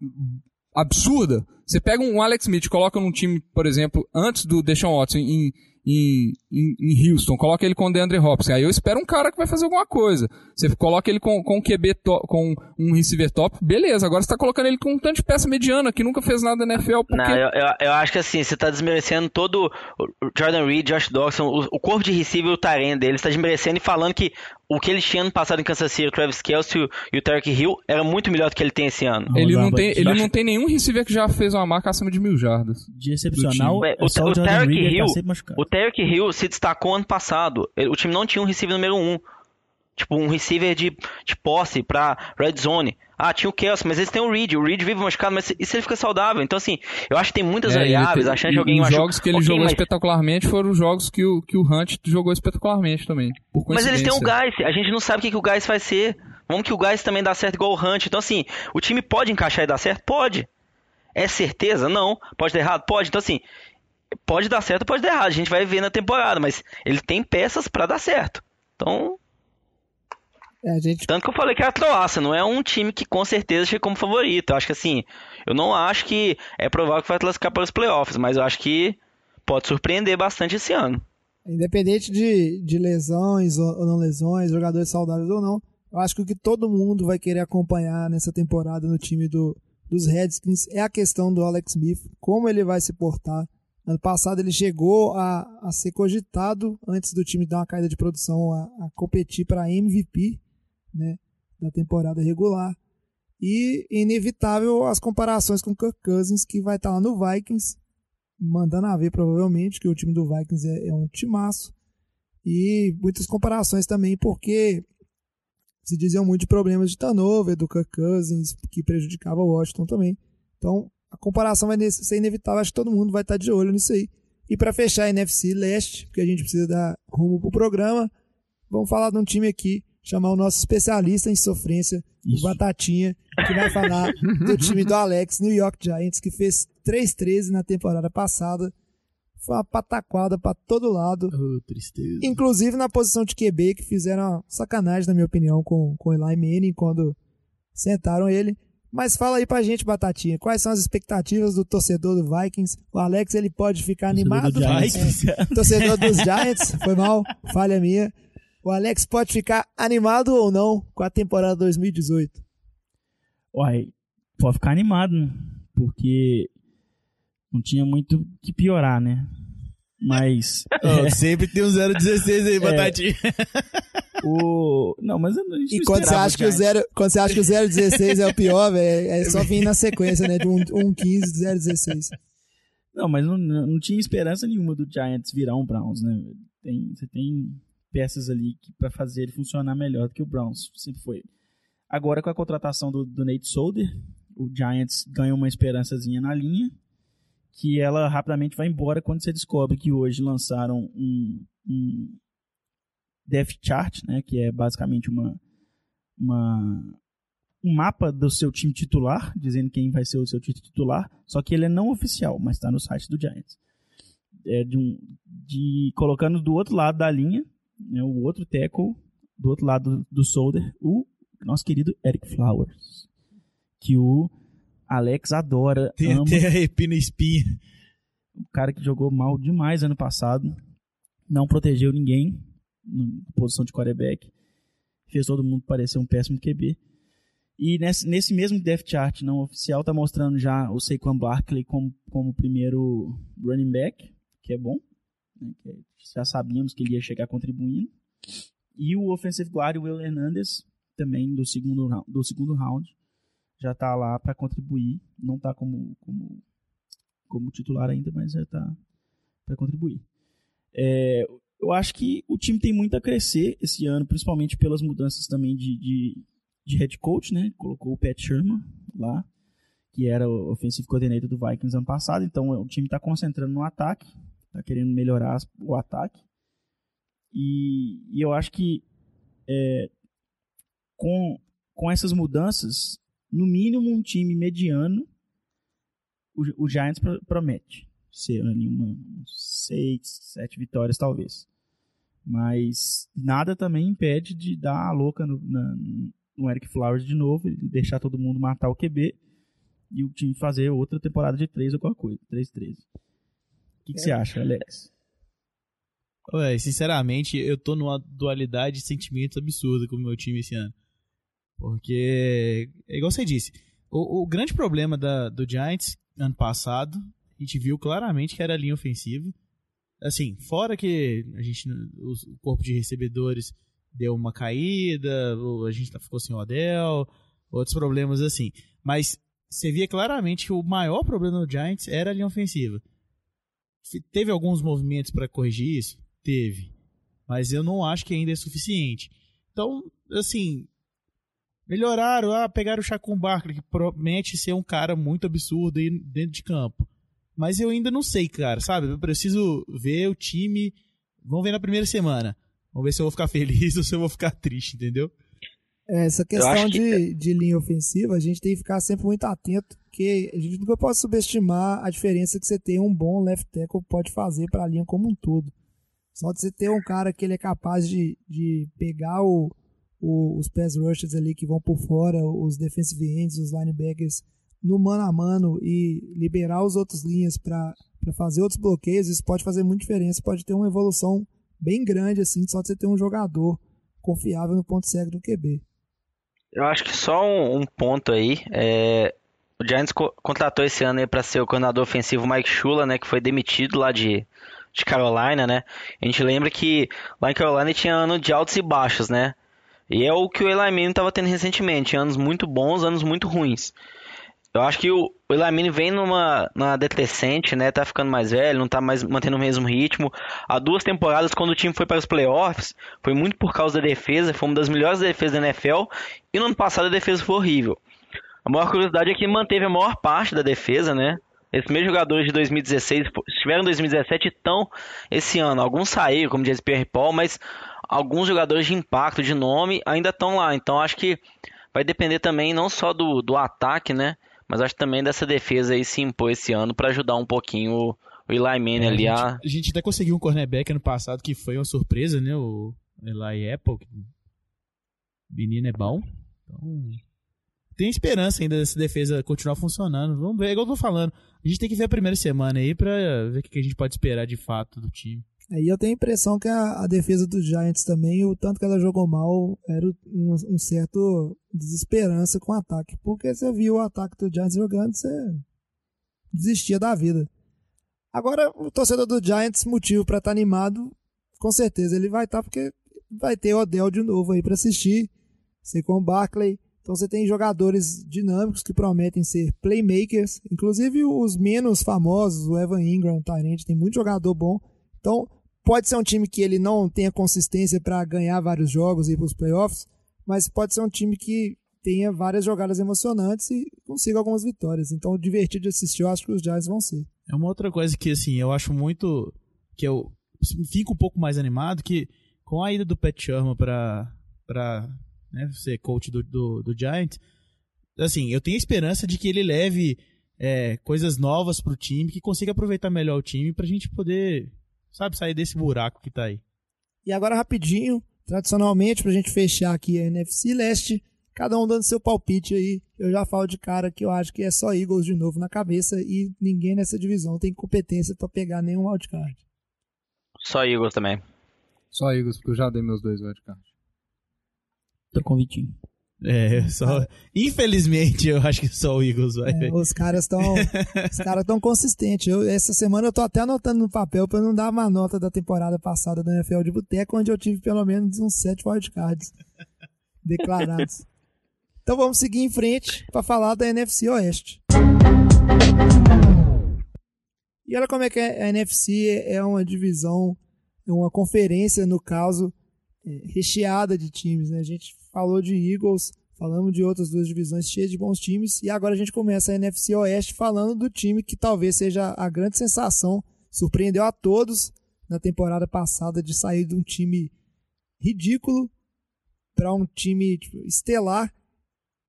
absurda, você pega um Alex Smith, coloca num time, por exemplo, antes do Deshaun Watson em, em, em, em Houston, coloca ele com o DeAndre Hopkins. Aí eu espero um cara que vai fazer alguma coisa. Você coloca ele com, com um QB com um receiver top, beleza. Agora você tá colocando ele com um tanto de peça mediana que nunca fez nada na NFL, porque. Não, eu, eu, eu acho que assim, você tá desmerecendo todo o Jordan Reed, Josh Dawson, o, o corpo de receiver e o Taren dele, você tá desmerecendo e falando que o que ele tinha ano passado em Kansas City, o Travis Kelce e o, o Tarek Hill, era muito melhor do que ele tem esse ano. Ele não, tem, ele não tem nenhum receiver que já fez uma marca acima de mil jardas. De excepcional, é o, o Jordan Tarek que Hill, tá o Tarek Hill se destacou ano passado. O time não tinha um receiver número um. Tipo, um receiver de, de posse pra red zone. Ah, tinha o Kelsey, mas eles têm o Reed. O Reed vive machucado, mas e se ele fica saudável? Então, assim, eu acho que tem muitas É, variáveis. tem- A chance e de alguém os machucar. jogos que ele Ok, jogou mas- espetacularmente foram os jogos que o, que o Hunt jogou espetacularmente também. Mas eles têm o. Guys, a gente não sabe o que, que o Guys vai ser. Vamos que o Guys também dá certo igual o Hunt. Então, assim, o time pode encaixar e dar certo? Pode. É certeza? Não. Pode dar errado? Pode. Então, assim, pode dar certo, pode dar errado. A gente vai ver na temporada, mas ele tem peças pra dar certo. Então, gente tanto que eu falei que é a Croácia, não é um time que com certeza chega como favorito. Eu acho que assim, eu não acho que é provável que vai classificar para os playoffs, mas eu acho que pode surpreender bastante esse ano. Independente de, de lesões ou ou não lesões, jogadores saudáveis ou não, eu acho que o que todo mundo vai querer acompanhar nessa temporada no time do, dos Redskins é a questão do Alex Smith, como ele vai se portar. Ano passado ele chegou a, a ser cogitado, antes do time dar uma caída de produção, a, a competir para MVP né, da temporada regular. E inevitável as comparações com Kirk Cousins, que vai estar lá no Vikings, mandando a ver provavelmente que o time do Vikings é, é um timaço. E muitas comparações também, porque se diziam muito de problemas de turnover do Kirk Cousins, que prejudicava o Washington também. Então, a comparação vai ser inevitável, acho que todo mundo vai estar de olho nisso aí. E para fechar a NFC Leste, porque a gente precisa dar rumo pro programa, vamos falar de um time aqui, chamar o nosso especialista em sofrência, o Isso. Batatinha, que vai falar *laughs* do time do Alex, New York Giants, que fez 3-13 na temporada passada. Foi uma pataquada para todo lado. Oh, tristeza. Inclusive na posição de QB, que fizeram uma sacanagem, na minha opinião, com, com o Eli Manning quando sentaram ele. Mas fala aí pra gente, Batatinha, quais são as expectativas do torcedor do Vikings? O Alex, ele pode ficar Torcedor animado? do. É, torcedor dos Giants, foi mal, falha minha. O Alex pode ficar animado ou não com a temporada 2018? Uai, pode ficar animado, né? Porque não tinha muito o que piorar, né? Mas. *laughs* É, Sempre tem um 016 aí, Batatinha. *laughs* o... Não, mas a gente E não quando você, acha que o zero, quando você acha que o 016 é o pior, *laughs* velho, é só vir na sequência, né? De um, um 15, 016. Não, mas não, não não tinha esperança nenhuma do Giants virar um Browns, né? Tem, você tem peças ali para fazer ele funcionar melhor do que o Browns sempre foi. Agora com a contratação do, do Nate Solder, o Giants ganha uma esperançazinha na linha, que ela rapidamente vai embora quando você descobre que hoje lançaram um, um depth chart, né? Que é basicamente uma, uma um mapa do seu time titular, dizendo quem vai ser o seu time titular, só que ele é não oficial, mas está no site do Giants. É de, um, de colocando do outro lado da linha, né, o outro tackle, do outro lado do solder, o nosso querido Eric Flowers, que o Alex adora, Tem ama, até arrepio na espinha. um cara que jogou mal demais ano passado, não protegeu ninguém na posição de quarterback, fez todo mundo parecer um péssimo QB. E nesse, nesse mesmo depth chart não oficial tá mostrando já o Saquon Barkley como, como primeiro running back, que é bom, né, que já sabíamos que ele ia chegar contribuindo. E o offensive guard, Will Hernandez, também do segundo, rou- do segundo round, já tá lá para contribuir, não tá como, como como titular ainda, mas já está para contribuir. É, eu acho que o time tem muito a crescer esse ano, principalmente pelas mudanças também de, de, de head coach, né? Colocou o Pat Sherman lá, que era o offensive coordinator do Vikings ano passado, então o time está concentrando no ataque, está querendo melhorar o ataque. E, e eu acho que é, com, com essas mudanças, no mínimo um time mediano o, o Giants pro- promete ser ali uma seis, sete vitórias talvez. Mas nada também impede de dar a louca no, na- no Eric Flowers de novo, deixar todo mundo matar o QB e o time fazer outra temporada de 3 ou qualquer coisa, 3-13. Que, que você acha, Alex? Ué, sinceramente, eu tô numa dualidade de sentimentos absurda com o meu time esse ano. Porque, é igual você disse, o, o grande problema da, do Giants ano passado, a gente viu claramente que era a linha ofensiva. Assim, fora que a gente, o corpo de recebedores deu uma caída, a gente tá- ficou sem o Odell, outros problemas assim. Mas você via claramente que o maior problema do Giants era a linha ofensiva. Teve alguns movimentos para corrigir isso? Teve. Mas eu não acho que ainda é suficiente. Então, assim, melhoraram, ah, pegaram o Chacon Barkley, que promete ser um cara muito absurdo aí dentro de campo. Mas eu ainda não sei, cara, sabe? Eu preciso ver o time. Vamos ver na primeira semana. Vamos ver se eu vou ficar *laughs* feliz ou se eu vou ficar triste, entendeu? É, Essa questão acho que- de, de linha ofensiva, a gente tem que ficar sempre muito atento, porque a gente nunca pode subestimar a diferença que você ter um bom left tackle pode fazer para a linha como um todo. Só de você ter um cara que ele é capaz de, de pegar o, o- os pass rushers ali que vão por fora, os defensive ends, os linebackers no mano a mano e liberar os outros linhas para fazer outros bloqueios, isso pode fazer muita diferença, pode ter uma evolução bem grande assim, só de você ter um jogador confiável no ponto cego do QB. Eu acho que só um, um ponto aí. é, o Giants co- contratou esse ano para ser o coordenador ofensivo Mike Shula, né, que foi demitido lá de, de Carolina, né? A gente lembra que lá em Carolina tinha ano de altos e baixos, né? E é o que o Eli Manning estava tendo recentemente, anos muito bons, anos muito ruins. Eu acho que o, o Eli Manning vem numa, numa decrescente, né? Tá ficando mais velho, não tá mais mantendo o mesmo ritmo. Há duas temporadas, quando o time foi para os playoffs, foi muito por causa da defesa, foi uma das melhores defesas da NFL. E no ano passado a defesa foi horrível. A maior curiosidade é que manteve a maior parte da defesa, né? Esses mesmos jogadores de 2016 pô, estiveram em 2017 e estão esse ano. Alguns saíram, como diz Pierre Paul, mas alguns jogadores de impacto, de nome, ainda estão lá. Então acho que vai depender também não só do, do ataque, né? Mas acho também dessa defesa aí se impor esse ano para ajudar um pouquinho o, Eli Manning É, ali a, a. gente, até conseguiu um cornerback ano passado que foi uma surpresa, né? O Eli Apple. que- O menino é bom. Então, tem esperança ainda dessa defesa continuar funcionando. Vamos ver, é igual eu tô falando. A gente tem que ver a primeira semana aí pra ver o que a gente pode esperar de fato do time. Aí eu tenho a impressão que a, a defesa dos Giants também, o tanto que ela jogou mal, era um, um certo desesperança com o ataque. Porque você viu o ataque do Giants jogando, você desistia da vida. Agora, o torcedor do Giants, motivo para estar tá animado, com certeza ele vai estar, tá, porque vai ter Odell de novo aí para assistir. Sei com o Barkley. Então você tem jogadores dinâmicos que prometem ser playmakers, inclusive os menos famosos, o Evan Ingram, o Tyrant, tem muito jogador bom. Então pode ser um time que ele não tenha consistência para ganhar vários jogos e ir para os playoffs, mas pode ser um time que tenha várias jogadas emocionantes e consiga algumas vitórias. Então, divertido de assistir, eu acho que os Giants vão ser. É uma outra coisa que, assim, eu acho muito. que eu fico um pouco mais animado, que com a ida do Pat Sherman para né, ser coach do, do, do Giants, assim, eu tenho esperança de que ele leve é, coisas novas pro time, que consiga aproveitar melhor o time pra gente poder, sabe, sair desse buraco que tá aí. E agora, rapidinho, tradicionalmente, pra gente fechar aqui a NFC Leste, cada um dando seu palpite aí. Eu já falo de cara que eu acho que é só Eagles de novo na cabeça e ninguém nessa divisão tem competência para pegar nenhum wildcard. Só Eagles também. Só Eagles, porque eu já dei meus dois wildcards. Tô com o Vitinho. É, só. Infelizmente, eu acho que só o Eagles vai. É, os caras estão. *laughs* os caras tão consistentes. Eu, essa semana eu tô até anotando no papel para não dar uma nota da temporada passada da NFL de Boteco, onde eu tive pelo menos uns sete wildcards *laughs* declarados. Então vamos seguir em frente para falar da NFC Oeste. E olha como é que a NFC é uma divisão, é uma conferência, no caso, é, recheada de times. Né? A gente falou de Eagles, falamos de outras duas divisões cheias de bons times, e agora a gente começa a NFC Oeste falando do time que talvez seja a grande sensação, surpreendeu a todos na temporada passada de sair de um time ridículo para um time tipo, estelar.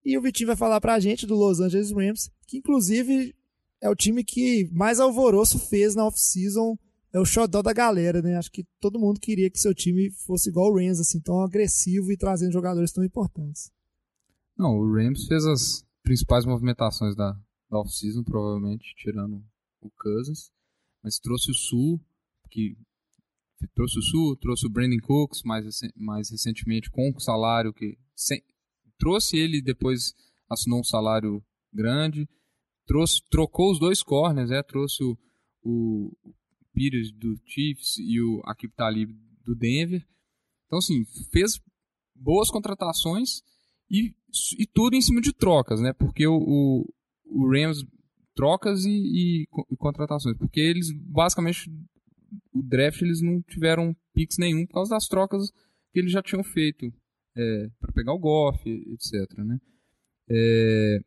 E o Vitinho vai falar para a gente do Los Angeles Rams, que inclusive é o time que mais alvoroço fez na off-season é o xodó da galera, né? Acho que todo mundo queria que seu time fosse igual o Rams, assim, tão agressivo e trazendo jogadores tão importantes. Não, o Rams fez as principais movimentações da, da off-season, provavelmente, tirando o Cousins, mas trouxe o Sul, que trouxe o Sul, trouxe o Brandon Cooks mais, mais recentemente com o salário que sem, trouxe ele depois assinou um salário grande, trouxe trocou os dois corners, é, trouxe o, o Peters do Chiefs e o Akib Talib do Denver. Então, assim, fez boas contratações e, e tudo em cima de trocas, né? Porque o, o, o Rams trocas e, e, e, contratações, porque eles basicamente o draft eles não tiveram picks nenhum por causa das trocas que eles já tinham feito é, para pegar o Goff, etc. Né? É,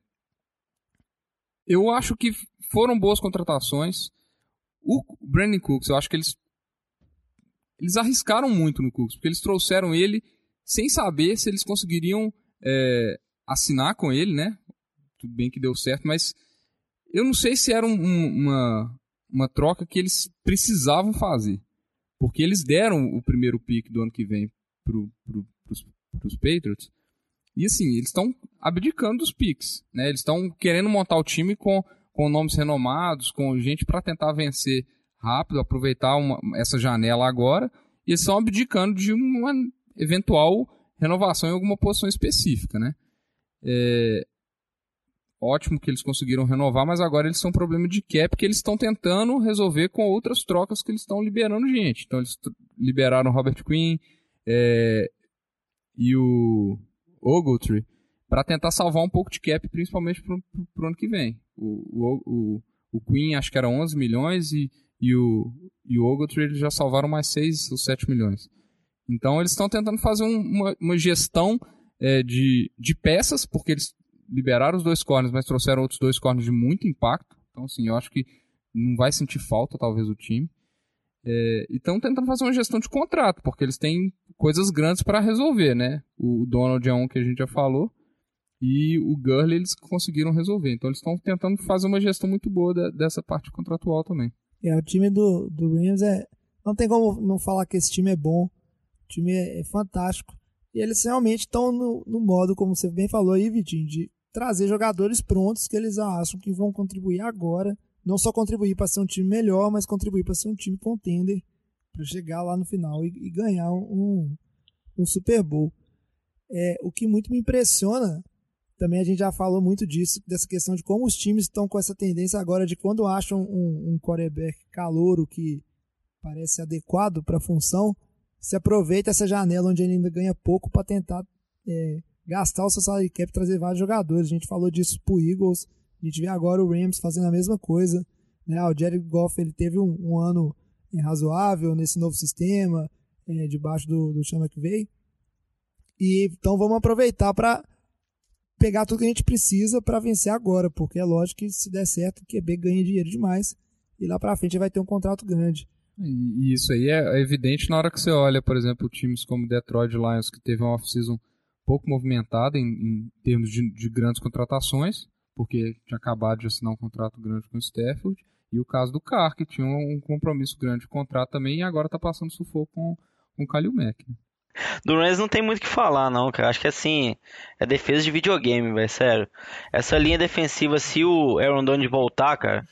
eu acho que foram boas contratações. O Brandon Cooks, eu acho que eles eles arriscaram muito no Cooks, porque eles trouxeram ele sem saber se eles conseguiriam é, assinar com ele, né? Tudo bem que deu certo, mas eu não sei se era um, uma, uma troca que eles precisavam fazer. Porque eles deram o primeiro pick do ano que vem pro, pro, Patriots. E assim, eles estão abdicando dos picks. Né? Eles estão querendo montar o time com com nomes renomados, com gente para tentar vencer rápido, aproveitar uma, essa janela agora, e eles estão abdicando de uma eventual renovação em alguma posição específica, né? É, ótimo que eles conseguiram renovar, mas agora eles são um problema de cap que eles estão tentando resolver com outras trocas que eles estão liberando gente. Então eles liberaram Robert Quinn é, e o Ogletree para tentar salvar um pouco de cap, principalmente para o ano que vem. O, o, o, o, Queen acho que era 11 milhões e, e o, e o Ogletree eles já salvaram mais 6 ou 7 milhões. Então eles estão tentando fazer um, uma, uma, gestão é, de, de peças, porque eles liberaram os dois corners, mas trouxeram outros dois corners de muito impacto. Então, assim, eu acho que não vai sentir falta, talvez, o time. É, e estão tentando fazer uma gestão de contrato, porque eles têm coisas grandes para resolver, né? O Donald é um que a gente já falou. E o Gurley eles conseguiram resolver. Então eles estão tentando fazer uma gestão muito boa de, dessa parte contratual também. É, o time do, do Rams é. Não tem como não falar que esse time é bom. O time é, é fantástico. E eles realmente estão no, no modo, como você bem falou aí, Vitinho, de trazer jogadores prontos que eles acham que vão contribuir agora. Não só contribuir para ser um time melhor, mas contribuir para ser um time contender para chegar lá no final e, e ganhar um, um Super Bowl. É, o que muito me impressiona, também a gente já falou muito disso, dessa questão de como os times estão com essa tendência agora de quando acham um, um quarterback calouro que parece adequado para a função, se aproveita essa janela onde ele ainda ganha pouco para tentar é, gastar o seu salary cap trazer vários jogadores. A gente falou disso pro Eagles, a gente vê agora o Rams fazendo a mesma coisa. Né? O Jerry Goff ele teve um, um ano razoável nesse novo sistema, é, debaixo do, do Sean McVay. E, então vamos aproveitar para pegar tudo que a gente precisa para vencer agora, porque é lógico que se der certo, o QB ganha dinheiro demais e lá para frente vai ter um contrato grande. E isso aí é evidente na hora que você olha, por exemplo, times como Detroit Lions, que teve uma off-season pouco movimentada em, em termos de, de, grandes contratações, porque tinha acabado de assinar um contrato grande com o Stafford, e o caso do Carr, que tinha um compromisso grande de contrato também, e agora está passando sufoco com, com o Kalil Mack. Do Rams não tem muito o que falar, não, cara. Acho que assim, é defesa de videogame, velho, sério. Essa linha defensiva, se o Aaron Donald voltar, cara,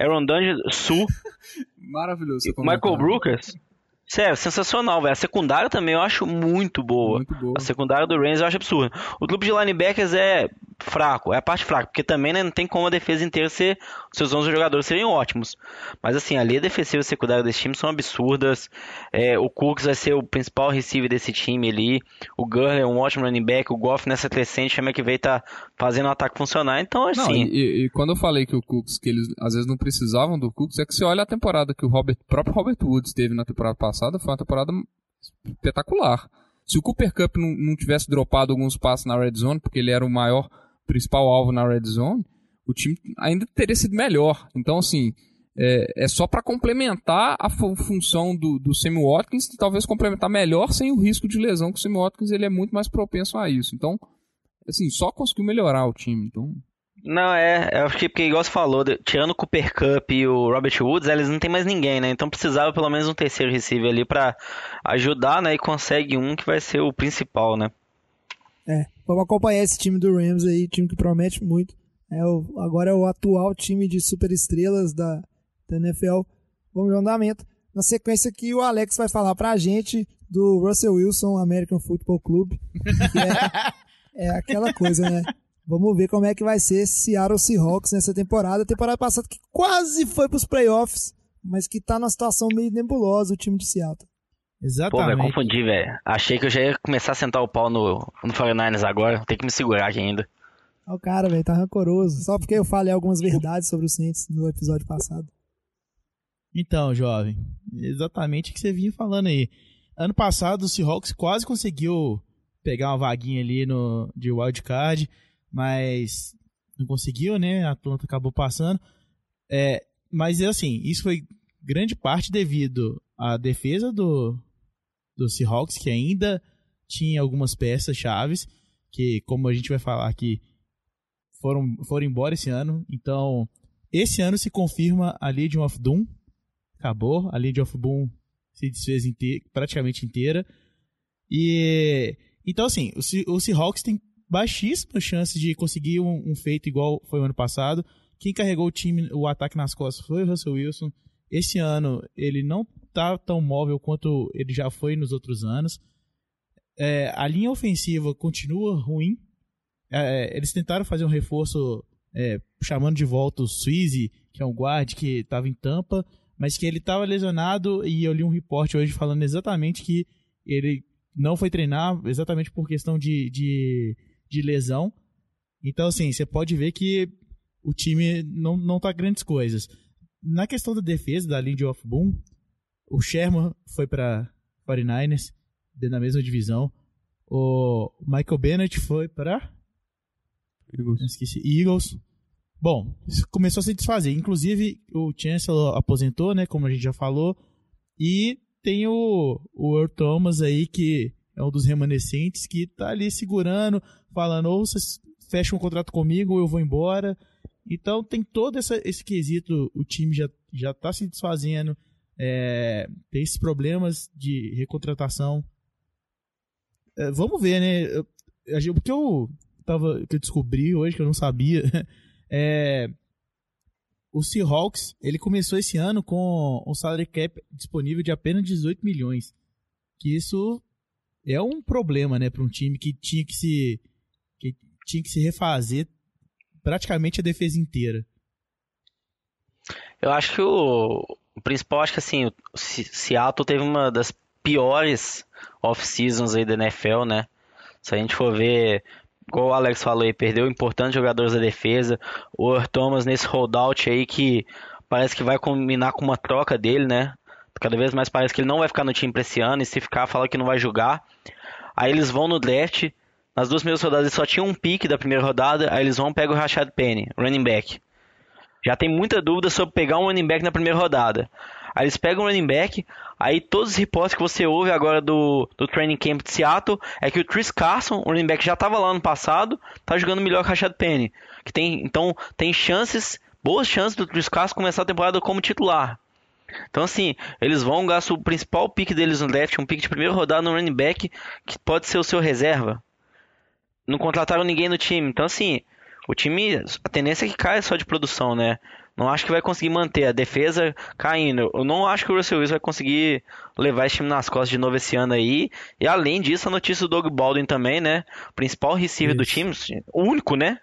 Aaron Donald, Su, *laughs* Maravilhoso. Michael Brookers, Sério, sensacional, velho. A secundária também eu acho muito boa. Muito boa. A secundária do Rams eu acho absurda. O clube de linebackers é fraco, é a parte fraca, porque também né, não tem como a defesa inteira ser, seus 11 jogadores serem ótimos. Mas assim, a linha defensiva e secundária desse time são absurdas. É, o Cooks vai ser o principal receiver desse time ali. O Gurley é um ótimo running back. O Goff nessa crescente chama que veio tá fazendo o ataque funcionar. Então, assim. Não, e, e, quando eu falei que o Cooks, que eles às vezes não precisavam do Cooks, é que você olha a temporada que o Robert, próprio Robert Woods teve na temporada passada, foi uma temporada espetacular. Se o Cooper Cup não, não tivesse dropado alguns passos na red zone, porque ele era o maior principal alvo na red zone, o time ainda teria sido melhor. Então, assim, é, é só para complementar a função do, do Sammy Watkins e talvez complementar melhor sem o risco de lesão, que o Sammy Watkins ele é muito mais propenso a isso. Então, assim, só conseguiu melhorar o time. Então, não, é, eu acho que porque, igual você falou, tirando o Cooper Cup e o Robert Woods, eles não tem mais ninguém, né? Então precisava pelo menos um terceiro receiver ali para ajudar, né? E consegue um que vai ser o principal, né? É, vamos acompanhar esse time do Rams aí, time que promete muito. É o, agora é o atual time de superestrelas da, da NFL. Vamos o andamento. Na sequência aqui, o Alex vai falar pra gente do Russell Wilson American Football Club. é, é aquela coisa, né? Vamos ver como é que vai ser Seattle Seahawks nessa temporada. Temporada passada que quase foi pros playoffs, mas que tá numa situação meio nebulosa o time de Seattle. Exatamente. Pô, velho, confundi, velho. Achei que eu já ia começar a sentar o pau no, no 49ers agora. Tem que me segurar aqui ainda. Olha o cara, velho, tá rancoroso. Só porque eu falei algumas verdades sobre o Saints no episódio passado. Então, jovem, exatamente o que você vinha falando aí. Ano passado o Seahawks quase conseguiu pegar uma vaguinha ali no, de wildcard, mas não conseguiu, né? A Atlanta acabou passando. É, mas assim, isso foi grande parte devido à defesa do, do Seahawks, que ainda tinha algumas peças chaves, que como a gente vai falar aqui, foram, foram embora esse ano. Então, esse ano se confirma a Legion of Doom. Acabou, a Legion of Doom se desfez inte praticamente inteira. E então assim, o, o Seahawks tem baixíssimas chances de conseguir um, um, feito igual foi o ano passado. Quem carregou o time, o ataque nas costas foi o Russell Wilson. Esse ano ele não tá tão móvel quanto ele já foi nos outros anos. É, a linha ofensiva continua ruim. É, eles tentaram fazer um reforço é, chamando de volta o Suizy, que é um guarde que estava em Tampa, mas que ele estava lesionado e eu li um reporte hoje falando exatamente que ele não foi treinar exatamente por questão de, de, de lesão. Então, assim, você pode ver que o time não, não tá grandes coisas. Na questão da defesa, da linha of boom, o Sherman foi para 49ers, na mesma divisão. O Michael Bennett foi para Eagles. Esqueci, Eagles. Bom, começou a se desfazer. Inclusive, o Chancellor aposentou, né? Como a gente já falou. E tem o, o Earl Thomas aí, que é um dos remanescentes, que tá ali segurando, falando: ou vocês fecham um contrato comigo, ou eu vou embora. Então tem todo essa, esse quesito, o time já, já tá se desfazendo, é, tem esses problemas de recontratação. É, vamos ver, né? Eu, porque eu tava, que eu descobri hoje, que eu não sabia. *laughs* É, o Seahawks, ele começou esse ano com um salary cap disponível de apenas 18 milhões. Que isso é um problema, né, para um time que tinha que se que tinha que se refazer praticamente a defesa inteira. Eu acho que o, o principal, acho que assim, o Seattle teve uma das piores off-seasons aí da NFL, né? Se a gente for ver, igual o Alex falou aí, perdeu importantes jogadores da defesa. O Thomas nesse holdout aí que parece que vai combinar com uma troca dele, né? Cada vez mais parece que ele não vai ficar no time pra esse ano e se ficar, fala que não vai jogar. Aí eles vão no draft, nas duas primeiras rodadas eles só tinham um pique da primeira rodada, aí eles vão pegar o Rashad Penny, running back. Já tem muita dúvida sobre pegar um running back na primeira rodada. Aí eles pegam um running back, aí todos os reportes que você ouve agora do, do training camp de Seattle é que o Chris Carson, o running back já estava lá no passado, tá jogando melhor que o Rashad Penny. Que tem, então tem chances, boas chances do Chris Carson começar a temporada como titular. Então, assim, eles vão gastar o principal pick deles no draft, um pick de primeira rodada no running back, que pode ser o seu reserva. Não contrataram ninguém no time. Então, assim, o time, a tendência é que caia só de produção, né? Não acho que vai conseguir manter a defesa caindo. Eu não acho que o Russell Wilson vai conseguir levar esse time nas costas de novo esse ano aí. E além disso, a notícia do Doug Baldwin também, né? O principal receiver Isso. do time, o único, né?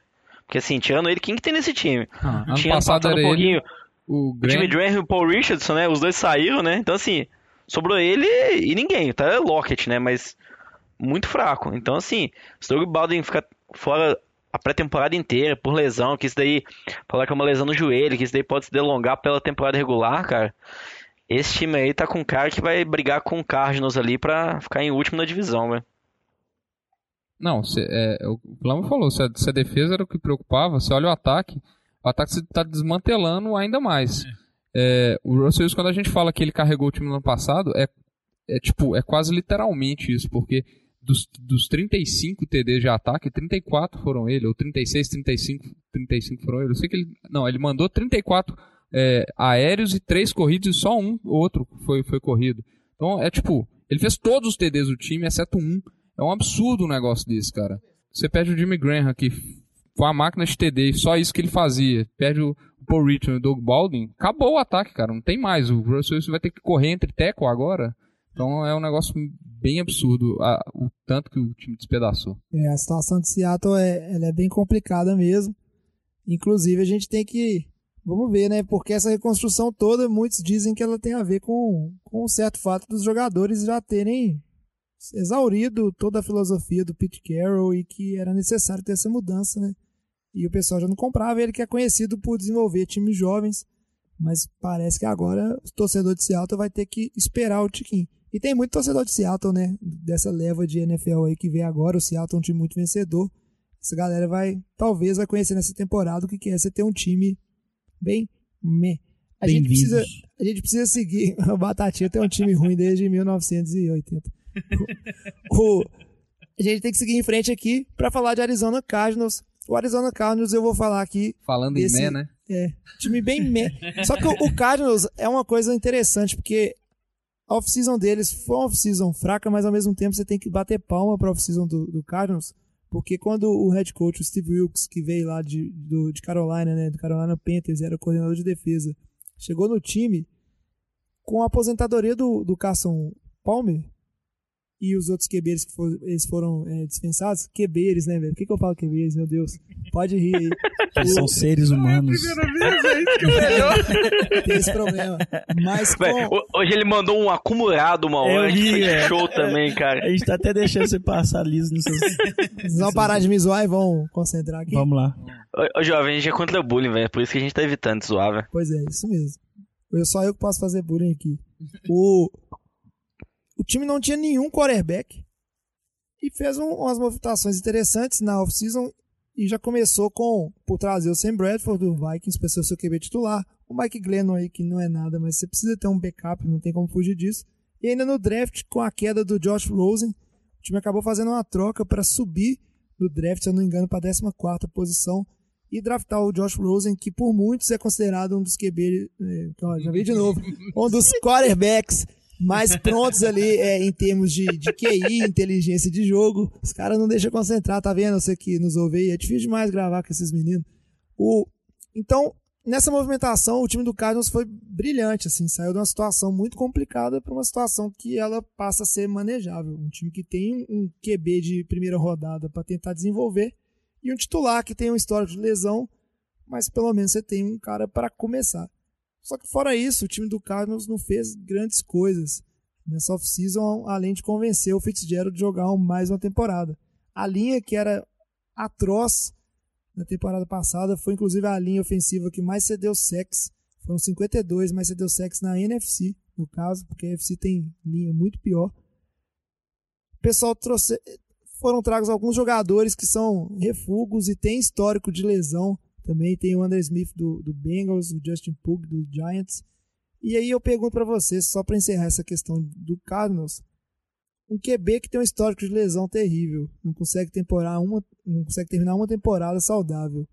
Porque assim, tirando ele, quem que tem nesse time? Ah, ano Tinha passado, era um pouquinho. Ele, o, o Jimmy Graham e o Paul Richardson, né? Os dois saíram, né? Então assim, sobrou ele e ninguém. Tá Lockett, né? Mas muito fraco. Então assim, se o Doug Baldwin ficar fora a pré-temporada inteira por lesão, que isso daí, falar que é uma lesão no joelho, que isso daí pode se delongar pela temporada regular, cara. Esse time aí tá com um cara que vai brigar com o Cardinals ali pra ficar em último na divisão, velho. Não, cê, é, o Plano falou, se a, se a, defesa era o que preocupava, você olha o ataque, o ataque você tá desmantelando ainda mais. É, o Russell Wilson, quando a gente fala que ele carregou o time no ano passado, é, é tipo, é quase literalmente isso, porque dos, dos 35 TDs de ataque, 34 foram ele, ou 36, 35, 35 foram ele. Eu sei que ele. Não, ele mandou 34 é, aéreos e 3 corridos e só um outro foi, foi corrido. Então é tipo, ele fez todos os TDs do time, exceto um. É um absurdo um negócio desse, cara. Você perde o Jimmy Graham, que foi a máquina de TD, só isso que ele fazia. Perde o Paul Richard e o Doug Baldwin, acabou o ataque, cara. Não tem mais. O Russell vai ter que correr entre teco agora. Então é um negócio bem absurdo a, o tanto que o time despedaçou. É, a situação de Seattle é, ela é bem complicada mesmo. Inclusive a gente tem que. Vamos ver, né? Porque essa reconstrução toda, muitos dizem que ela tem a ver com, com um certo fato dos jogadores já terem exaurido toda a filosofia do Pete Carroll e que era necessário ter essa mudança, né? E o pessoal já não comprava, ele que é conhecido por desenvolver times jovens, mas parece que agora o torcedor de Seattle vai ter que esperar o tiquinho. E tem muito torcedor de Seattle, né? Dessa leva de NFL aí que vem agora. O Seattle é um time muito vencedor. Essa galera vai, talvez, vai conhecer nessa temporada o que é você ter um time bem meh. A, gente precisa, a gente precisa seguir. *laughs* O Batatinha tem um time ruim desde 1980. o, a gente tem que seguir em frente aqui para falar de Arizona Cardinals. O Arizona Cardinals eu vou falar aqui. Falando desse, em meh, né? É, time bem meh. Só que o, o Cardinals é uma coisa interessante, porque a off-season deles foi uma off-season fraca, mas ao mesmo tempo você tem que bater palma para a off-season do, do Cardinals, porque quando o head coach, o Steve Wilkes, que veio lá de, do, de Carolina, né, do Carolina Panthers, era coordenador de defesa, chegou no time com a aposentadoria do, do Carson Palmer, e os outros QBs que for, eles foram é, dispensados, QBs, né, velho? Por que, que eu falo QBs, meu Deus? Pode rir aí. *laughs* Eles são seres humanos. É é isso que é melhor. *laughs* Tem esse problema. Mas com... Hoje ele mandou um acumulado uma hora, que foi é. show também, cara. A gente tá até deixando você passar liso nos seus... Vocês vão parar de me zoar e vão concentrar aqui. Vamos lá. Ô, ô jovem, a gente é contra bullying, velho. Por isso que a gente tá evitando de zoar, velho. Pois é, isso mesmo. Eu, só eu que posso fazer bullying aqui. O o time não tinha nenhum quarterback e fez um, umas movimentações interessantes na off-season e já começou com por trazer o Sam Bradford do Vikings para ser o seu QB titular, o Mike Glennon aí que não é nada, mas você precisa ter um backup, não tem como fugir disso. E ainda no draft com a queda do Josh Rosen, o time acabou fazendo uma troca para subir no draft, se eu não me engano, para a 14 posição e draftar o Josh Rosen, que por muitos é considerado um dos QB, é, já vi de novo, *laughs* um dos quarterbacks mais prontos ali é, em termos de, de QI, inteligência de jogo. Os caras não deixam concentrar, tá vendo? Você que nos ouve aí, é difícil demais gravar com esses meninos. O, então, nessa movimentação, o time do Cardinals foi brilhante, assim, saiu de uma situação muito complicada para uma situação que ela passa a ser manejável. Um time que tem um QB de primeira rodada para tentar desenvolver e um titular que tem um histórico de lesão, mas pelo menos você tem um cara para começar. Só que fora isso, o time do Cardinals não fez grandes coisas nessa off-season, além de convencer o Fitzgerald de jogar mais uma temporada. A linha que era atroz na temporada passada foi inclusive a linha ofensiva que mais cedeu sex. Foram 52, mas cedeu sex na NFC, no caso, porque a NFC tem linha muito pior. O pessoal trouxe, foram tragos alguns jogadores que são refugos e têm histórico de lesão. Também tem o Andrew Smith do, do Bengals, o Justin Pug do Giants. E aí eu pergunto para vocês, só para encerrar essa questão do Cardinals, um QB que tem um histórico de lesão terrível, não consegue temporar uma, não consegue terminar uma temporada saudável.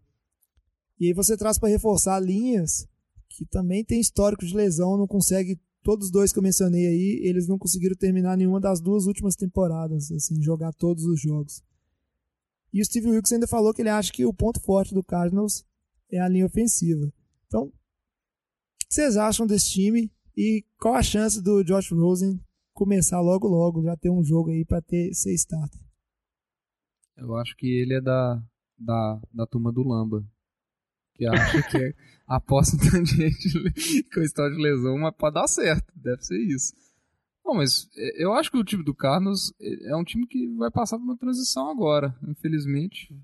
E aí você traz para reforçar linhas que também tem histórico de lesão, não consegue todos os dois que eu mencionei aí, eles não conseguiram terminar nenhuma das duas últimas temporadas, assim, jogar todos os jogos. E o Steve Wilkes ainda falou que ele acha que o ponto forte do Cardinals é a linha ofensiva. Então, o que vocês acham desse time e qual a chance do Josh Rosen começar logo logo, já ter um jogo aí para ter ser starter? Eu acho que ele é da, da, da turma do Lamba. Que acha que é, *laughs* aposta tanto de gente com história de lesão, mas pode dar certo. Deve ser isso. Não, mas é, eu acho que o time do Carlos é, é um time que vai passar por uma transição agora. Infelizmente,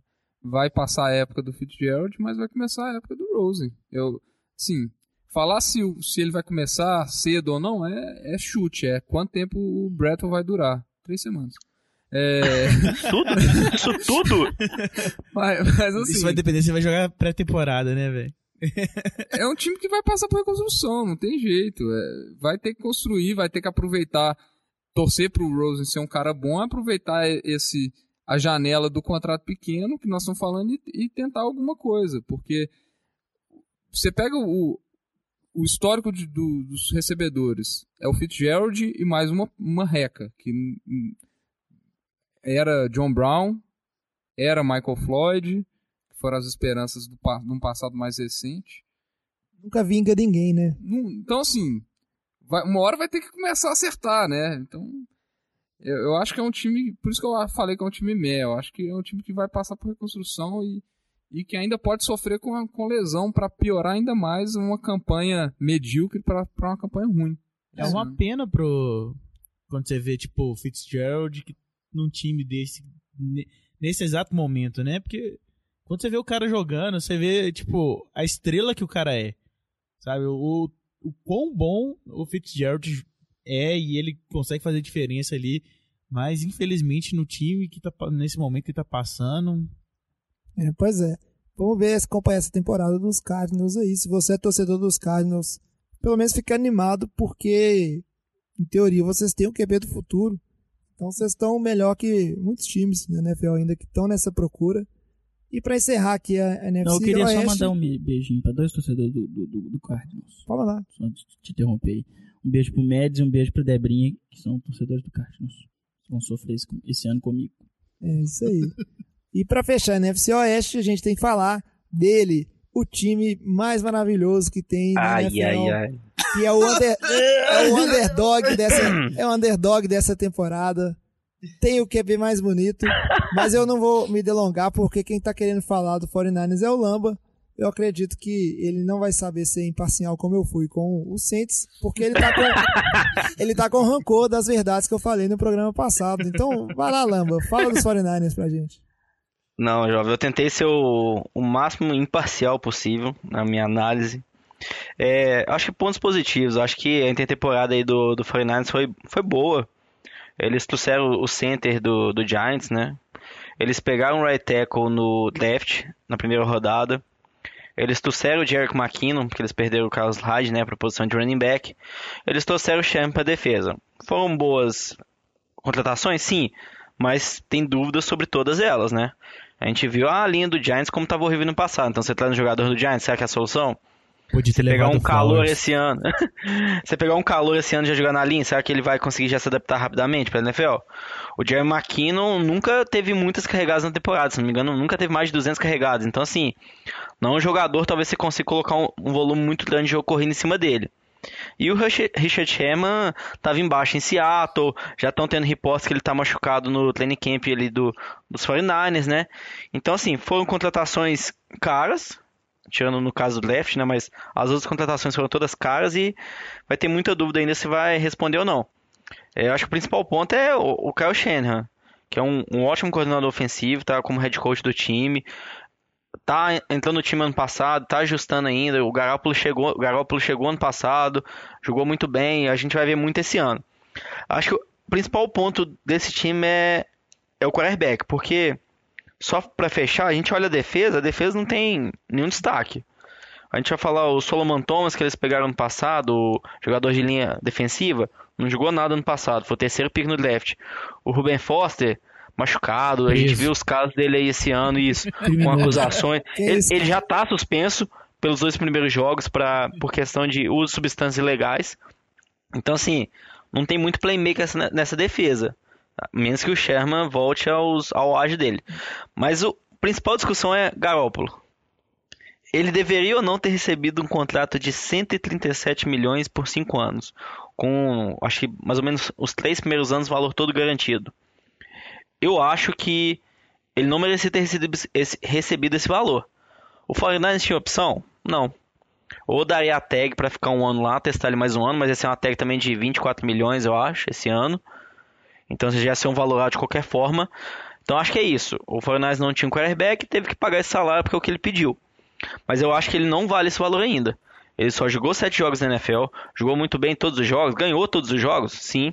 vai passar a época do Fitzgerald, mas vai começar a época do Rosen. Eu, sim, falar se, se ele vai começar cedo ou não é, é chute, é quanto tempo o Bretton vai durar. Três semanas. É... tudo? Isso tudo? *laughs* Mas, mas assim, Isso vai depender se vai jogar pré-temporada, né, velho? É um time que vai passar por reconstrução, não tem jeito. É, vai ter que construir, vai ter que aproveitar, torcer pro Rosen ser um cara bom, aproveitar esse a janela do contrato pequeno que nós estamos falando e, e tentar alguma coisa, porque você pega o, o histórico de, do, dos recebedores, é o Fitzgerald e mais uma, uma reca, que era John Brown, era Michael Floyd, que foram as esperanças do, de um passado mais recente. Nunca vinga ninguém, né? Então, assim, vai, uma hora vai ter que começar a acertar, né? Então, eu, eu, acho que é um time, por isso que eu falei que é um time meia, eu acho que é um time que vai passar por reconstrução e, e que ainda pode sofrer com, com lesão para piorar ainda mais uma campanha medíocre para uma campanha ruim. É uma pena pro quando você vê tipo o Fitzgerald que num time desse nesse exato momento, né? Porque quando você vê o cara jogando, você vê tipo a estrela que o cara é. Sabe? O, o quão bom o Fitzgerald é e ele consegue fazer diferença ali, mas infelizmente no time que tá nesse momento que tá passando, é, pois é. Vamos ver se acompanha essa temporada dos Cardinals aí. Se você é torcedor dos Cardinals, pelo menos fique animado, porque em teoria vocês têm o QB do futuro. Então vocês estão melhor que muitos times da NFL ainda que estão nessa procura. E para encerrar aqui a NFC. Não, eu queria Oeste, só mandar um beijinho para dois torcedores do, do, do, do Cardinals. Pode mandar. Só te interromper aí. Um beijo pro Médios e um beijo pro Debrinha, que são torcedores do Cardinals. Vão sofrer esse, esse ano comigo. É isso aí. E para fechar a NFC Oeste, a gente tem que falar dele, o time mais maravilhoso que tem na ai, NFL, ai, ai. que é o, under, é o underdog dessa é o underdog dessa temporada. Tem o QB mais bonito, mas eu não vou me delongar porque quem tá querendo falar do 49ers é o Lamba. Eu acredito que ele não vai saber ser imparcial como eu fui com o Saints, porque ele tá com *laughs* ele tá com rancor das verdades que eu falei no programa passado. Então, vai lá, Lamba, fala dos 49ers pra gente. Não, jovem, eu tentei ser o, o máximo imparcial possível na minha análise. É, acho que pontos positivos. Acho que a intertemporada aí do, do 49ers foi, foi boa. Eles trouxeram o center do, do Giants, né? Eles pegaram o right tackle no draft, na primeira rodada. Eles trouxeram o Jerick McKinnon, porque eles perderam o Carlos Hyde, né, para a posição de running back. Eles trouxeram o Champ para defesa. Foram boas contratações? Sim, mas tem dúvidas sobre todas elas, né? A gente viu a linha do Giants como estava horrível no passado. Então você traz um jogador do Giants, será que é a solução? Podia ter pegar um calor Flowers. esse ano. *laughs* você pegar um calor esse ano e já jogar na linha, será que ele vai conseguir já se adaptar rapidamente pra NFL? O Jerry McKinnon nunca teve muitas carregadas na temporada, se não me engano, nunca teve mais de 200 carregadas. Então, assim, não é um jogador, talvez você consiga colocar um, um volume muito grande de jogo corrido em cima dele. E o Richard Sherman tava embaixo em Seattle, já estão tendo reportes que ele tá machucado no training camp ali do, dos 49ers, né? Então, assim, foram contratações caras, tirando no caso do draft, né? Mas as outras contratações foram todas caras e vai ter muita dúvida ainda se vai responder ou não. É, Eu acho que o principal ponto é o, o Kyle Shanahan, que é um, um ótimo coordenador ofensivo, tá como head coach do time, tá entrando no time ano passado, tá ajustando ainda. O Garoppolo chegou, o Garoppolo chegou ano passado, jogou muito bem, a gente vai ver muito esse ano. Acho que o principal ponto desse time é, é o quarterback, porque só pra fechar, a gente olha a defesa, a defesa não tem nenhum destaque. A gente vai falar o Solomon Thomas que eles pegaram ano passado, o jogador de linha defensiva, não jogou nada ano passado, foi o terceiro pick no draft. O Ruben Foster, machucado, a gente viu os casos dele aí esse ano, isso, *laughs* com acusações. Ele, ele já tá suspenso pelos dois primeiros jogos pra, por questão de uso de substâncias ilegais. Então, assim, não tem muito playmaker nessa defesa. Menos que o Sherman volte aos, ao auge dele. Mas o a principal discussão é Garoppolo. Ele deveria ou não ter recebido um contrato de 137 milhões por 5 anos, com acho que mais ou menos os três primeiros anos valor todo garantido. Eu acho que ele não merecia ter recebido esse, recebido esse valor. O 49ers tinha opção? Não. Ou daria a tag para ficar um ano lá, testar ele mais um ano, mas essa é uma tag também de 24 milhões, eu acho, esse ano. Então já ia ser um valor alto de qualquer forma. Então acho que é isso. O 49ers não tinha um quarterback, teve que pagar esse salário porque é o que ele pediu. Mas eu acho que ele não vale esse valor ainda. Ele só jogou sete jogos na NFL, jogou muito bem em todos os jogos, ganhou todos os jogos, sim.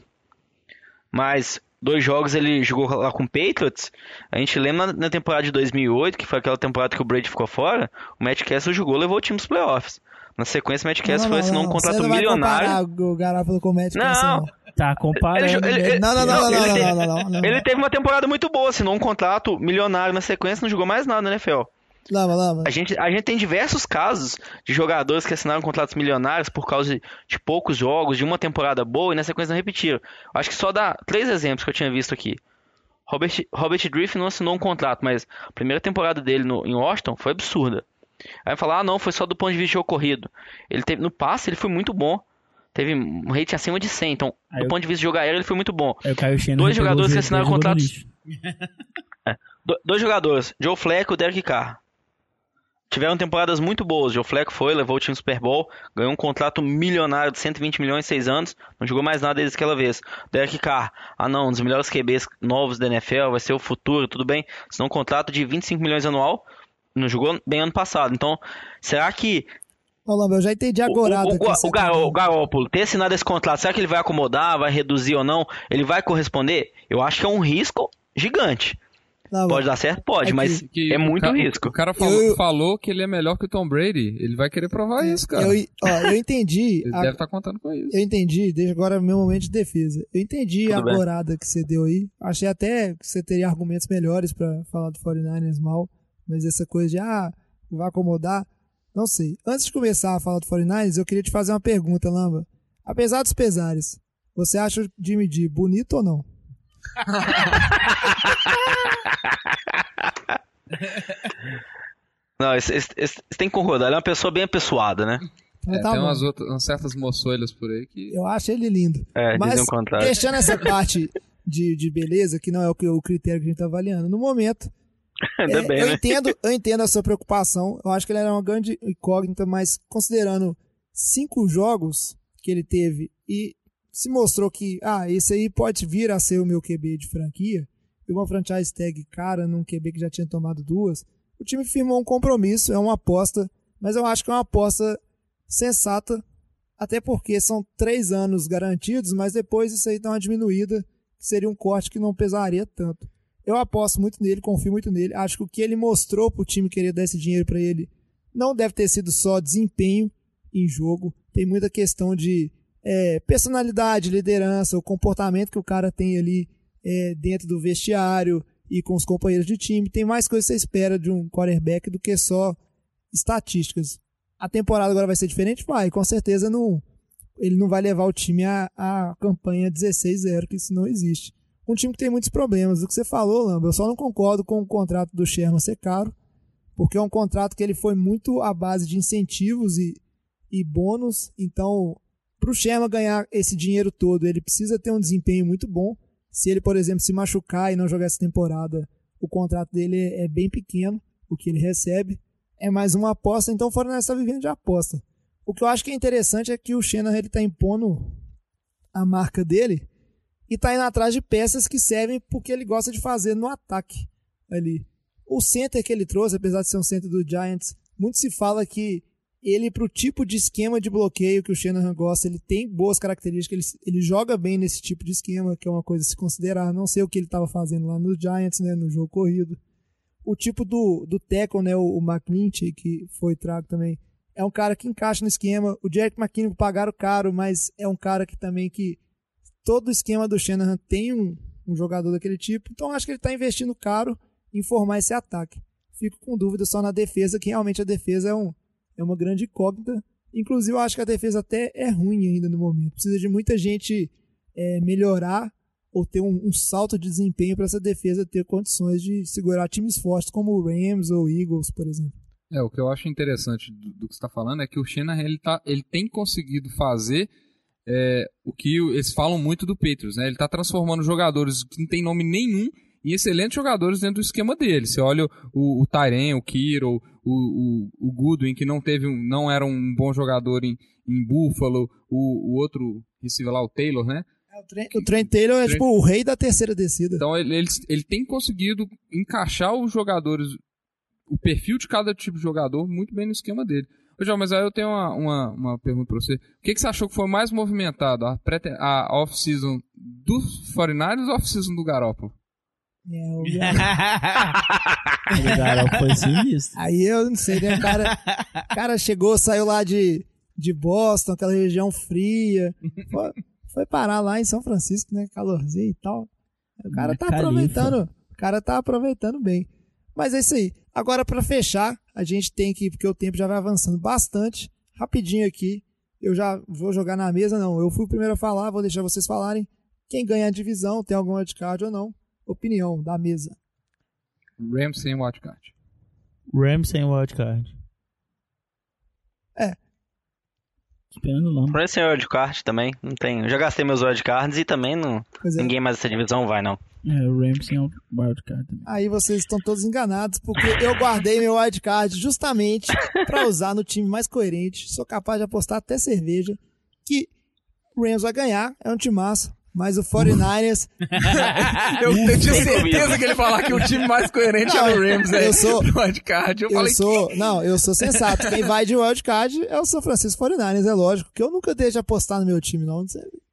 Mas dois jogos ele jogou lá com o Patriots. A gente lembra na temporada de 2008, que foi aquela temporada que o Brady ficou fora, o Matt Castle jogou, levou o time dos playoffs. Na sequência, o Matt Castle foi assinar um contrato milionário. o Garoppolo com o Matt Não. Não. Tá comparando. Ele- ele- né? Não, não, não, não, ele não, teve- não, não, não, não. Ele teve uma temporada muito boa, assinou um contrato milionário na sequência, não jogou mais nada na NFL. Lama, lama. A gente, a gente tem diversos casos de jogadores que assinaram contratos milionários por causa de, de poucos jogos, de uma temporada boa e na sequência não repetiram. Acho que só dá três exemplos que eu tinha visto aqui. Robert, Robert Griffin não assinou um contrato, mas a primeira temporada dele no, em Washington foi absurda. Aí falar, ah não, foi só do ponto de vista de jogo corrido. Ele teve, no passe ele foi muito bom. Teve um rate acima de 100, então Aí do eu- ponto de vista de jogo aéreo ele foi muito bom. Dois jogadores que assinaram contratos-. *laughs* Do- dois jogadores, Joe Flacco e Derek Carr. Tiveram temporadas muito boas. Joe Flacco foi, levou o time Super Bowl, ganhou um contrato milionário de 120 milhões em 6 anos, não jogou mais nada desde aquela vez. Derek Carr, ah não, um dos melhores QBs novos da NFL, vai ser o futuro, tudo bem. Assinou um contrato de 25 milhões anual, não jogou bem ano passado. Então, será que Ô, Lama, eu já entendi o, agora. o, o, o, o Garoppolo ter assinado esse contrato, será que ele vai acomodar, vai reduzir ou não? Ele vai corresponder? Eu acho que é um risco gigante. Pode dar certo? Pode, Aqui, mas Que é muito risco. O cara falou, Eu- falou que ele é melhor que o Tom Brady. Ele vai querer provar isso, cara. Eu, ó, eu entendi. Ele a- deve estar contando com isso. Eu entendi, deixa agora meu momento de defesa. Eu entendi Tudo a bem. gorada que você deu aí. Achei até que você teria argumentos melhores pra falar do 49ers mal, mas essa coisa de, ah, vai acomodar, não sei. Antes de começar a falar do 49ers, eu queria te fazer uma pergunta, Lamba. Apesar dos pesares, você acha o Jimmy G bonito ou não? *laughs* Não, esse, esse- esse- você tem que concordar. Ele é uma pessoa bem apessoada, né? É, tá tem umas, outras, umas certas moçoelas por aí que. Eu acho ele lindo. É, Mas deixando essa parte de, de beleza, que não é o, que, o critério que a gente tá avaliando, no momento, *laughs* Ainda É, bem, eu, né? entendo, eu entendo a sua preocupação. Eu acho que ele era uma grande incógnita, mas considerando cinco jogos que ele teve e se mostrou que, ah, esse aí pode vir a ser o meu QB de franquia, e uma franchise tag cara num QB que já tinha tomado duas, o time firmou um compromisso, é uma aposta, mas eu acho que é uma aposta sensata, até porque são três anos garantidos, mas depois isso aí dá uma diminuída, que seria um corte que não pesaria tanto. Eu aposto muito nele, confio muito nele. Acho que o que ele mostrou pro time querer dar esse dinheiro para ele não deve ter sido só desempenho em jogo. Tem muita questão de é, personalidade, liderança, o comportamento que o cara tem ali é, dentro do vestiário e com os companheiros de time. Tem mais coisas que você espera de um quarterback do que só estatísticas. A temporada agora vai ser diferente? Vai, com certeza não. Ele não vai levar o time à, à campanha 16-0, que isso não existe. Um time que tem muitos problemas. O que você falou, Lamba, eu só não concordo com o contrato do Sherman ser caro, porque é um contrato que ele foi muito à base de incentivos e, e bônus. Então, para o Sherman ganhar esse dinheiro todo, ele precisa ter um desempenho muito bom. Se ele, por exemplo, se machucar e não jogar essa temporada, o contrato dele é bem pequeno, o que ele recebe. É mais uma aposta, então o Fortnite está vivendo de aposta. O que eu acho que é interessante é que o Shannon está impondo a marca dele e está indo atrás de peças que servem porque ele gosta de fazer no ataque ali. O center que ele trouxe, apesar de ser um center do Giants, muito se fala que ele, para o tipo de esquema de bloqueio que o Shanahan gosta, ele tem boas características, ele, ele joga bem nesse tipo de esquema, que é uma coisa a se considerar. Não sei o que ele estava fazendo lá no Giants, né, no jogo corrido. O tipo do, do tackle, né, o, o que foi trago também, é um cara que encaixa no esquema. O Jack McKinnon pagaram caro, mas é um cara que também que todo esquema do Shanahan tem um, um jogador daquele tipo. Então acho que ele está investindo caro em formar esse ataque. Fico com dúvida só na defesa, que realmente a defesa é, um, é uma grande incógnita. Inclusive, eu acho que a defesa até é ruim ainda no momento. Precisa de muita gente é, melhorar ou ter um, um salto de desempenho para essa defesa ter condições de segurar times fortes como o Rams ou Eagles, por exemplo. É, o que eu acho interessante do, do que você está falando é que o Shanahan ele, tá, ele tem conseguido fazer é, o que eles falam muito do Patriots, né? Ele está transformando jogadores que não tem nome nenhum em excelentes jogadores dentro do esquema dele. Você olha o, o o Kiro, o, o, o Goodwin, que não teve um, não era um bom jogador em, em Buffalo, o, o outro receiver lá, o Taylor, né? É, o, Trent, o Trent Taylor é Trent... tipo o rei da terceira descida. Então ele, ele, ele tem conseguido encaixar os jogadores o perfil de cada tipo de jogador muito bem no esquema dele. Ô, João, mas aí eu tenho uma, uma, uma pergunta para você. O que, que você achou que foi mais movimentado? A, a off-season do 49ers ou a off-season do Garoppolo? É, o *laughs* Garoppolo foi sinistro. Aí eu não sei, né? O cara, cara chegou, saiu lá de, de Boston, aquela região fria. Foi, foi parar lá em São Francisco, né? Calorzinho e tal. O cara tá aproveitando. O cara tá aproveitando bem. Mas é isso aí. Agora, para fechar, a gente tem que, porque o tempo já vai avançando bastante, rapidinho aqui. Eu já vou jogar na mesa, não. Eu fui o primeiro a falar, vou deixar vocês falarem. Quem ganha a divisão, tem algum wildcard ou não. Opinião da mesa. Rams sem wildcard. Rams sem wildcard. É. Esperando lá. Rams sem wildcard também. Não tem. Eu já gastei meus wildcards e também não. É. Ninguém mais dessa divisão vai, não. É, o Rams tem um wildcard também. Aí vocês estão todos enganados, porque eu guardei meu wildcard justamente para usar no time mais coerente. Sou capaz de apostar até cerveja que o Rams vai ganhar. É um time massa. Mas o 49ers. *laughs* eu, eu tinha certeza que ele falar que o time mais coerente Não, era o Rams, né? eu sou- No *laughs* wildcard. Eu, Eu falei sou. Não, eu sou sensato. Quem vai de wildcard é o São Francisco 49ers, é lógico. Que eu nunca deixo de apostar no meu time, não.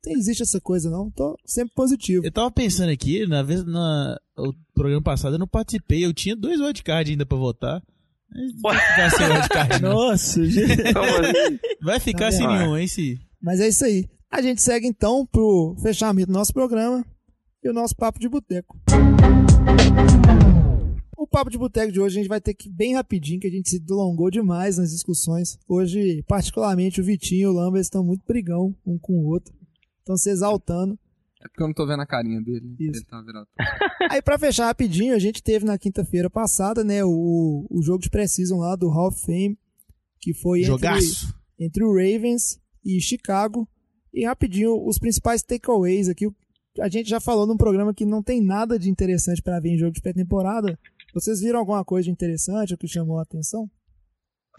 Não existe essa coisa, não. Tô sempre positivo. Eu tava pensando aqui, na vez na o programa passado eu não participei, eu tinha dois wildcards ainda pra votar. Vai ficar sem wildcard. Nossa, gente. *laughs* Vai ficar Tá sem vendo? nenhum, hein, se. Mas é isso aí. A gente segue então pro fechamento do nosso programa e o nosso papo de boteco. O papo de boteco de hoje a gente vai ter que ir bem rapidinho, que a gente se delongou demais nas discussões. Hoje, particularmente, o Vitinho e o Lambert estão muito brigão um com o outro. Estão se exaltando. É porque eu não tô vendo a carinha dele. Isso. Ele tá virado. Aí, pra fechar rapidinho, a gente teve na quinta-feira passada, né, o, o jogo de Precision lá do Hall of Fame, que foi entre, Jogaço. entre o Ravens e Chicago. E rapidinho, os principais takeaways aqui. A gente já falou num programa que não tem nada de interessante pra ver em jogo de pré-temporada. Vocês viram alguma coisa de interessante ou que chamou a atenção?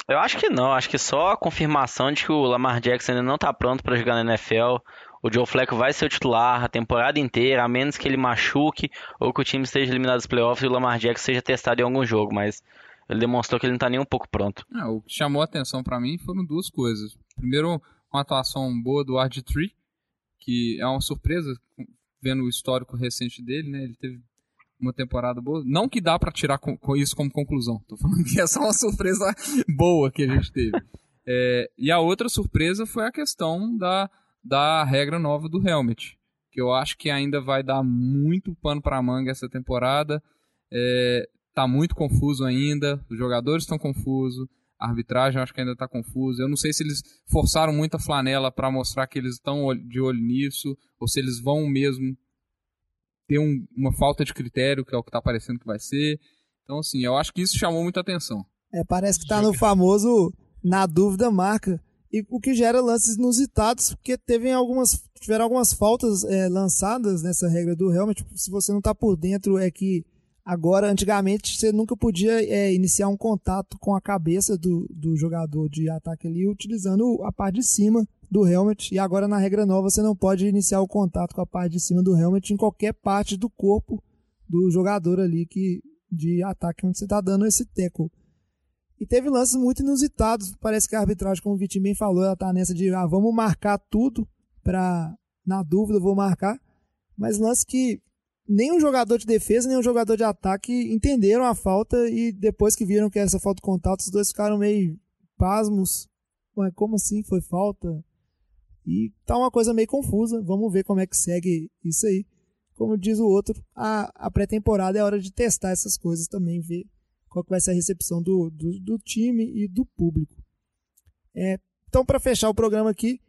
Eu acho que não, acho que só a confirmação de que o Lamar Jackson ainda não tá pronto pra jogar na NFL. O Joe Flacco vai ser o titular a temporada inteira, a menos que ele machuque ou que o time esteja eliminado dos playoffs e o Lamar Jackson seja testado em algum jogo, mas ele demonstrou que ele não tá nem um pouco pronto. Ah, o que chamou a atenção pra mim foram duas coisas. Primeiro, uma atuação boa do RG3, que é uma surpresa vendo o histórico recente dele, né? Ele teve uma temporada boa. Não que dá pra tirar com, com isso como conclusão. Tô falando que é só uma surpresa *laughs* boa que a gente teve. É, e a outra surpresa foi a questão da, da regra nova do helmet, que eu acho que ainda vai dar muito pano pra manga essa temporada. É, tá muito confuso ainda, os jogadores estão confusos, A arbitragem eu acho que ainda está confusa. Eu não sei se eles forçaram muito a flanela para mostrar que eles estão de olho nisso, ou se eles vão mesmo ter um, uma falta de critério, que é o que está parecendo que vai ser. Então, assim, eu acho que isso chamou muita atenção. É, parece que tá no famoso na dúvida marca. E o que gera lances inusitados, porque teve algumas, tiveram algumas faltas é, lançadas nessa regra do helmet. Se você não tá por dentro, é que agora, antigamente, você nunca podia é, iniciar um contato com a cabeça do, do jogador de ataque ali utilizando a parte de cima do helmet. E agora, na regra nova, você não pode iniciar o contato com a parte de cima do helmet em qualquer parte do corpo do jogador ali que de ataque onde você está dando esse tackle. E teve lances muito inusitados. Parece que a arbitragem, como o Vitinho bem falou, ela tá nessa de ah, vamos marcar tudo para na dúvida vou marcar. Mas lances que nem jogador de defesa, nem jogador de ataque entenderam a falta e depois que viram que essa falta de contato, os dois ficaram meio pasmos. Ué, como assim foi falta? E tá uma coisa meio confusa. Vamos ver como é que segue isso aí. Como diz o outro, a, a pré-temporada é hora de testar essas coisas também, ver qual vai ser a recepção do, do, do time e do público. É, então, para fechar o programa aqui,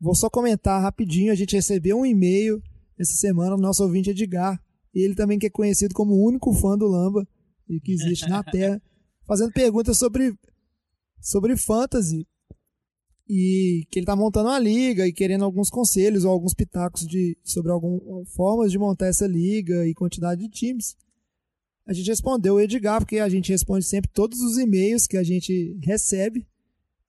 vou só comentar rapidinho. A gente recebeu um e-mail essa semana do nosso ouvinte Edgar. Ele também que é conhecido como o único fã do Lamba e que existe na *laughs* Terra, fazendo perguntas sobre, sobre fantasy. E que ele está montando uma liga e querendo alguns conselhos ou alguns pitacos de, sobre algumas formas de montar essa liga e quantidade de times a gente respondeu o Edgar, porque a gente responde sempre todos os e-mails que a gente recebe.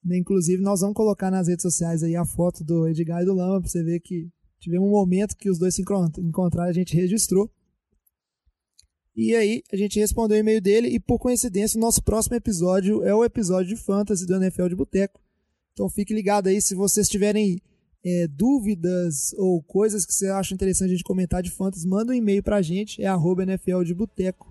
Né? Inclusive, nós vamos colocar nas redes sociais aí a foto do Edgar e do Lama, para você ver que tivemos um momento que os dois se encontraram, a gente registrou. E aí, a gente respondeu o e-mail dele, e por coincidência, o nosso próximo episódio é o episódio de Fantasy do NFL de Boteco. Então fique ligado aí, se vocês tiverem é, dúvidas ou coisas que você acha interessante a gente comentar de Fantasy, manda um e-mail pra gente, é arroba NFL de Boteco.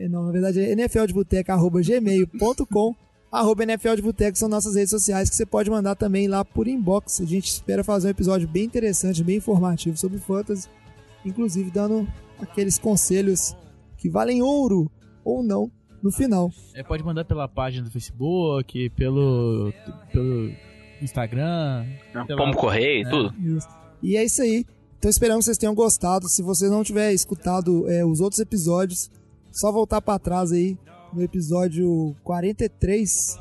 É, não, na verdade é nfldeboteca.gmail.com arroba NFL de Boteco são nossas redes sociais que você pode mandar também lá por inbox. A gente espera fazer um episódio bem interessante, bem informativo sobre fantasy, inclusive dando aqueles conselhos que valem ouro ou não no final. É, pode mandar pela página do Facebook, pelo, pelo Instagram, como correio e é, tudo. Isso. E é isso aí. Então esperamos que vocês tenham gostado. Se você não tiver escutado é, os outros episódios, só voltar para trás aí no episódio 43.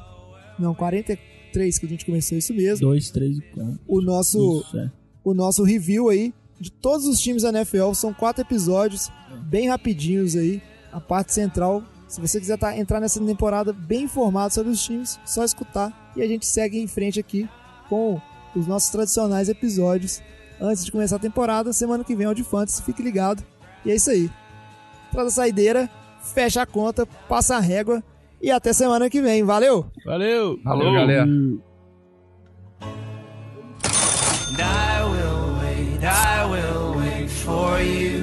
Não, 43 que a gente começou isso mesmo. 2, 3 e 4. O nosso, Isso, é. o nosso review aí de todos os times da NFL. São quatro episódios, bem rapidinhos aí. A parte central. Se você quiser tá, entrar nessa temporada bem informado sobre os times, só escutar. E a gente segue em frente aqui com os nossos tradicionais episódios. Antes de começar a temporada, semana que vem é o de Fantasy. Fique ligado. E é isso aí. Traz a saideira fecha a conta, passa a régua e até semana que vem. Valeu! Valeu! Valeu, galera! I will wait, I will wait for you.